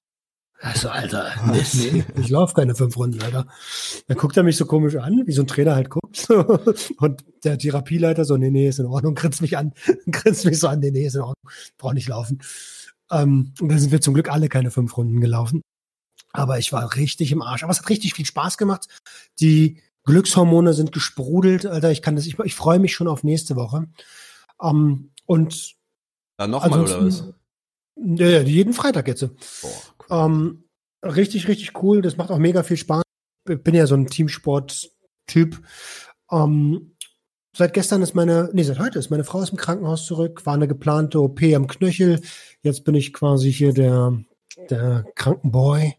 Also, Alter, Mist, nee, ich laufe keine fünf Runden, Alter. Dann guckt er mich so komisch an, wie so ein Trainer halt guckt. Und der Therapieleiter so, nee, nee, ist in Ordnung, grinst mich an, grinst mich so an, nee, nee, ist in Ordnung, brauch nicht laufen. Ähm, und dann sind wir zum Glück alle keine fünf Runden gelaufen. Aber ich war richtig im Arsch. Aber es hat richtig viel Spaß gemacht. Die Glückshormone sind gesprudelt, Alter. Ich kann das, ich, ich freue mich schon auf nächste Woche. Ähm, und Dann nochmal, oder was? ja, ja, jeden Freitag jetzt. Boah, cool. Ähm, richtig, richtig cool. Das macht auch mega viel Spaß. Ich bin ja so ein Teamsport-Typ. Ähm, seit gestern ist meine, nee, seit heute ist meine Frau aus dem Krankenhaus zurück. War eine geplante OP am Knöchel. Jetzt bin ich quasi hier der, der Krankenboy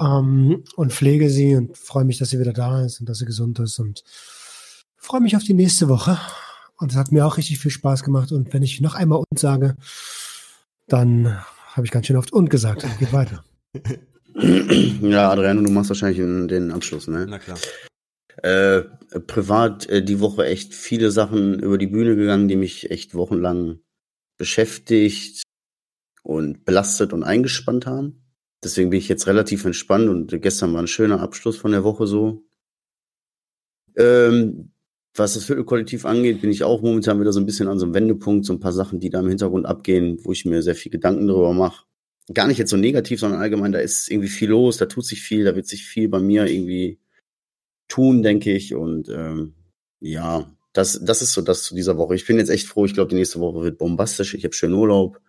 ähm, und pflege sie und freue mich, dass sie wieder da ist und dass sie gesund ist und freue mich auf die nächste Woche. Und es hat mir auch richtig viel Spaß gemacht. Und wenn ich noch einmal und sage, dann habe ich ganz schön oft und gesagt. Und geht weiter. Ja, Adriano, du machst wahrscheinlich den Abschluss, ne? Na klar. Äh, privat äh, die Woche echt viele Sachen über die Bühne gegangen, die mich echt wochenlang beschäftigt und belastet und eingespannt haben. Deswegen bin ich jetzt relativ entspannt und gestern war ein schöner Abschluss von der Woche so. Ähm, was das Viertelkollektiv angeht, bin ich auch momentan wieder so ein bisschen an so einem Wendepunkt, so ein paar Sachen, die da im Hintergrund abgehen, wo ich mir sehr viel Gedanken darüber mache. Gar nicht jetzt so negativ, sondern allgemein, da ist irgendwie viel los, da tut sich viel, da wird sich viel bei mir irgendwie tun, denke ich. Und ähm, ja, das, das ist so das zu dieser Woche. Ich bin jetzt echt froh, ich glaube, die nächste Woche wird bombastisch. Ich habe schön Urlaub.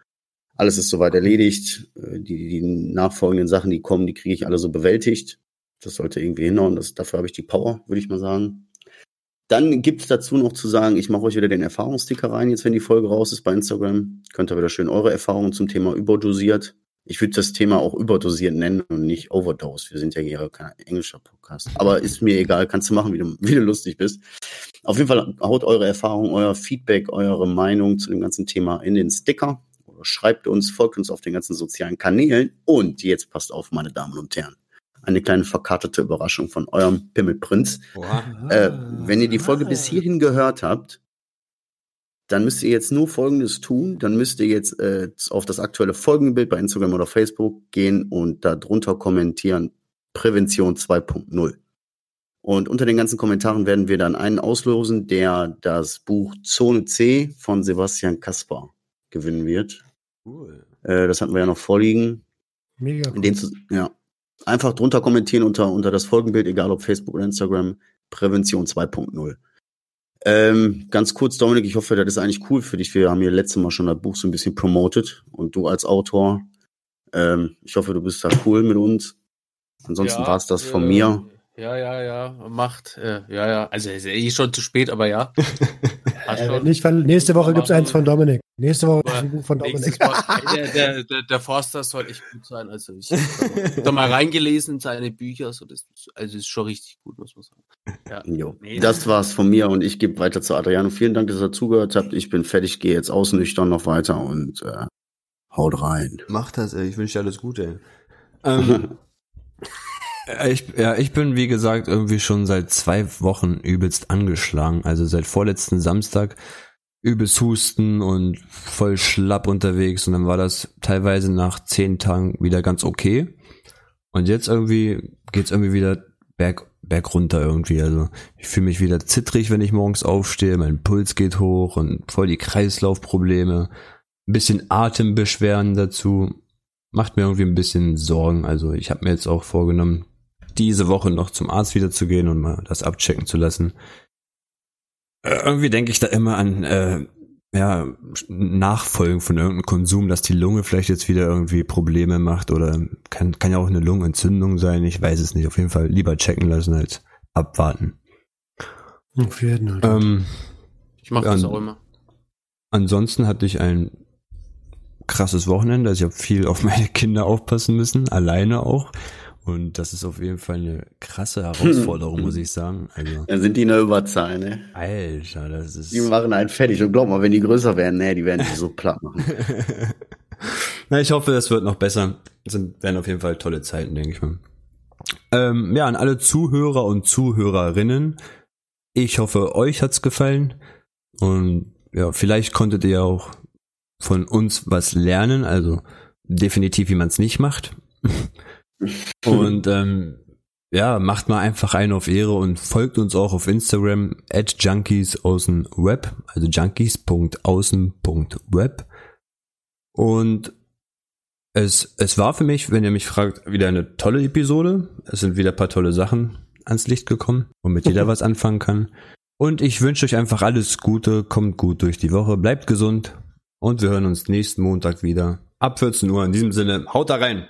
Alles ist soweit erledigt. Äh, Die, die nachfolgenden Sachen, die kommen, die kriege ich alle so bewältigt. Das sollte irgendwie hinhauen. Das, dafür habe ich die Power, würde ich mal sagen. Dann gibt's dazu noch zu sagen, ich mache euch wieder den Erfahrungssticker rein, jetzt wenn die Folge raus ist bei Instagram. Könnt ihr wieder schön eure Erfahrungen zum Thema überdosiert. Ich würde das Thema auch überdosiert nennen und nicht Overdose. Wir sind ja hier kein englischer Podcast. Aber ist mir egal, kannst du machen, wie du, wie du lustig bist. Auf jeden Fall haut eure Erfahrung, euer Feedback, eure Meinung zu dem ganzen Thema in den Sticker schreibt uns, folgt uns auf den ganzen sozialen Kanälen und jetzt passt auf, meine Damen und Herren. Eine kleine verkartete Überraschung von eurem Pimmelprinz. Äh, wenn ihr die Folge bis hierhin gehört habt, dann müsst ihr jetzt nur Folgendes tun. Dann müsst ihr jetzt äh, auf das aktuelle Folgenbild bei Instagram oder Facebook gehen und darunter kommentieren Prävention 2.0. Und unter den ganzen Kommentaren werden wir dann einen auslosen, der das Buch Zone C von Sebastian Kaspar gewinnen wird. Cool. Äh, das hatten wir ja noch vorliegen. Mega. In Cool. dem, Zus- ja. Einfach drunter kommentieren unter, unter das Folgenbild, egal ob Facebook oder Instagram. Prävention 2.0. Ähm, ganz kurz, Dominik, ich hoffe, das ist eigentlich cool für dich. Wir haben hier letztes Mal schon das Buch so ein bisschen promoted und du als Autor. Ähm, ich hoffe, du bist da cool mit uns. Ansonsten Ja, war's das von äh, mir. Ja, ja, ja, macht, äh, ja, ja. Also ist eh schon zu spät, aber ja. Passt Äh, schon. wenn nicht, weil nächste Woche gibt's eins von Dominik. Nächste Woche gibt's ein Buch von Dominik. Mal, der, der, der, Forster soll echt gut sein. Also ich habe da mal reingelesen in seine Bücher. So das, also ist schon richtig gut, muss man sagen. Ja. Nee, Das war's von mir und ich gebe weiter zu Adriano. Vielen Dank, dass ihr zugehört habt. Ich bin fertig, gehe jetzt ausnüchtern noch weiter und äh, haut rein. Mach das, ey. Ich wünsche dir alles Gute. ey. Ähm, äh, ich, ja, ich bin, wie gesagt, irgendwie schon seit zwei Wochen übelst angeschlagen. Also seit vorletzten Samstag übelst Husten und voll schlapp unterwegs. Und dann war das teilweise nach zehn Tagen wieder ganz okay. Und jetzt irgendwie geht's irgendwie wieder berg, berg runter irgendwie. Also ich fühle mich wieder zittrig, wenn ich morgens aufstehe. Mein Puls geht hoch und voll die Kreislaufprobleme. Ein bisschen Atembeschwerden dazu macht mir irgendwie ein bisschen Sorgen. Also ich habe mir jetzt auch vorgenommen, diese Woche noch zum Arzt wieder zu gehen und mal das abchecken zu lassen. Äh, irgendwie denke ich da immer an äh, ja, Nachfolgen von irgendeinem Konsum, dass die Lunge vielleicht jetzt wieder irgendwie Probleme macht oder kann, kann ja auch eine Lungenentzündung sein. Ich weiß es nicht. Auf jeden Fall lieber checken lassen als abwarten. Auf jeden Fall. Ähm, Ich mache das auch immer. Ansonsten hatte ich ein krasses Wochenende. Also ich habe viel auf meine Kinder aufpassen müssen, alleine auch. Und das ist auf jeden Fall eine krasse Herausforderung, muss ich sagen. Also, Dann sind die in der Überzahl, ne? Alter, das ist. Die machen einen fertig. Und glaub mal, wenn die größer werden, ne, die werden die so platt machen. Na, ich hoffe, das wird noch besser. Das sind, werden auf jeden Fall tolle Zeiten, denke ich mal. Ähm, ja, an alle Zuhörer und Zuhörerinnen. Ich hoffe, euch hat's gefallen. Und ja, vielleicht konntet ihr auch von uns was lernen. Also definitiv, wie man es nicht macht. Und ähm, ja, macht mal einfach einen auf Ehre und folgt uns auch auf Instagram at junkies außen web, also junkies.außen.web. Und es, es war für mich, wenn ihr mich fragt, wieder eine tolle Episode. Es sind wieder ein paar tolle Sachen ans Licht gekommen, womit jeder was anfangen kann. Und ich wünsche euch einfach alles Gute, kommt gut durch die Woche, bleibt gesund und wir hören uns nächsten Montag wieder ab 14 Uhr. In diesem Sinne, haut da rein!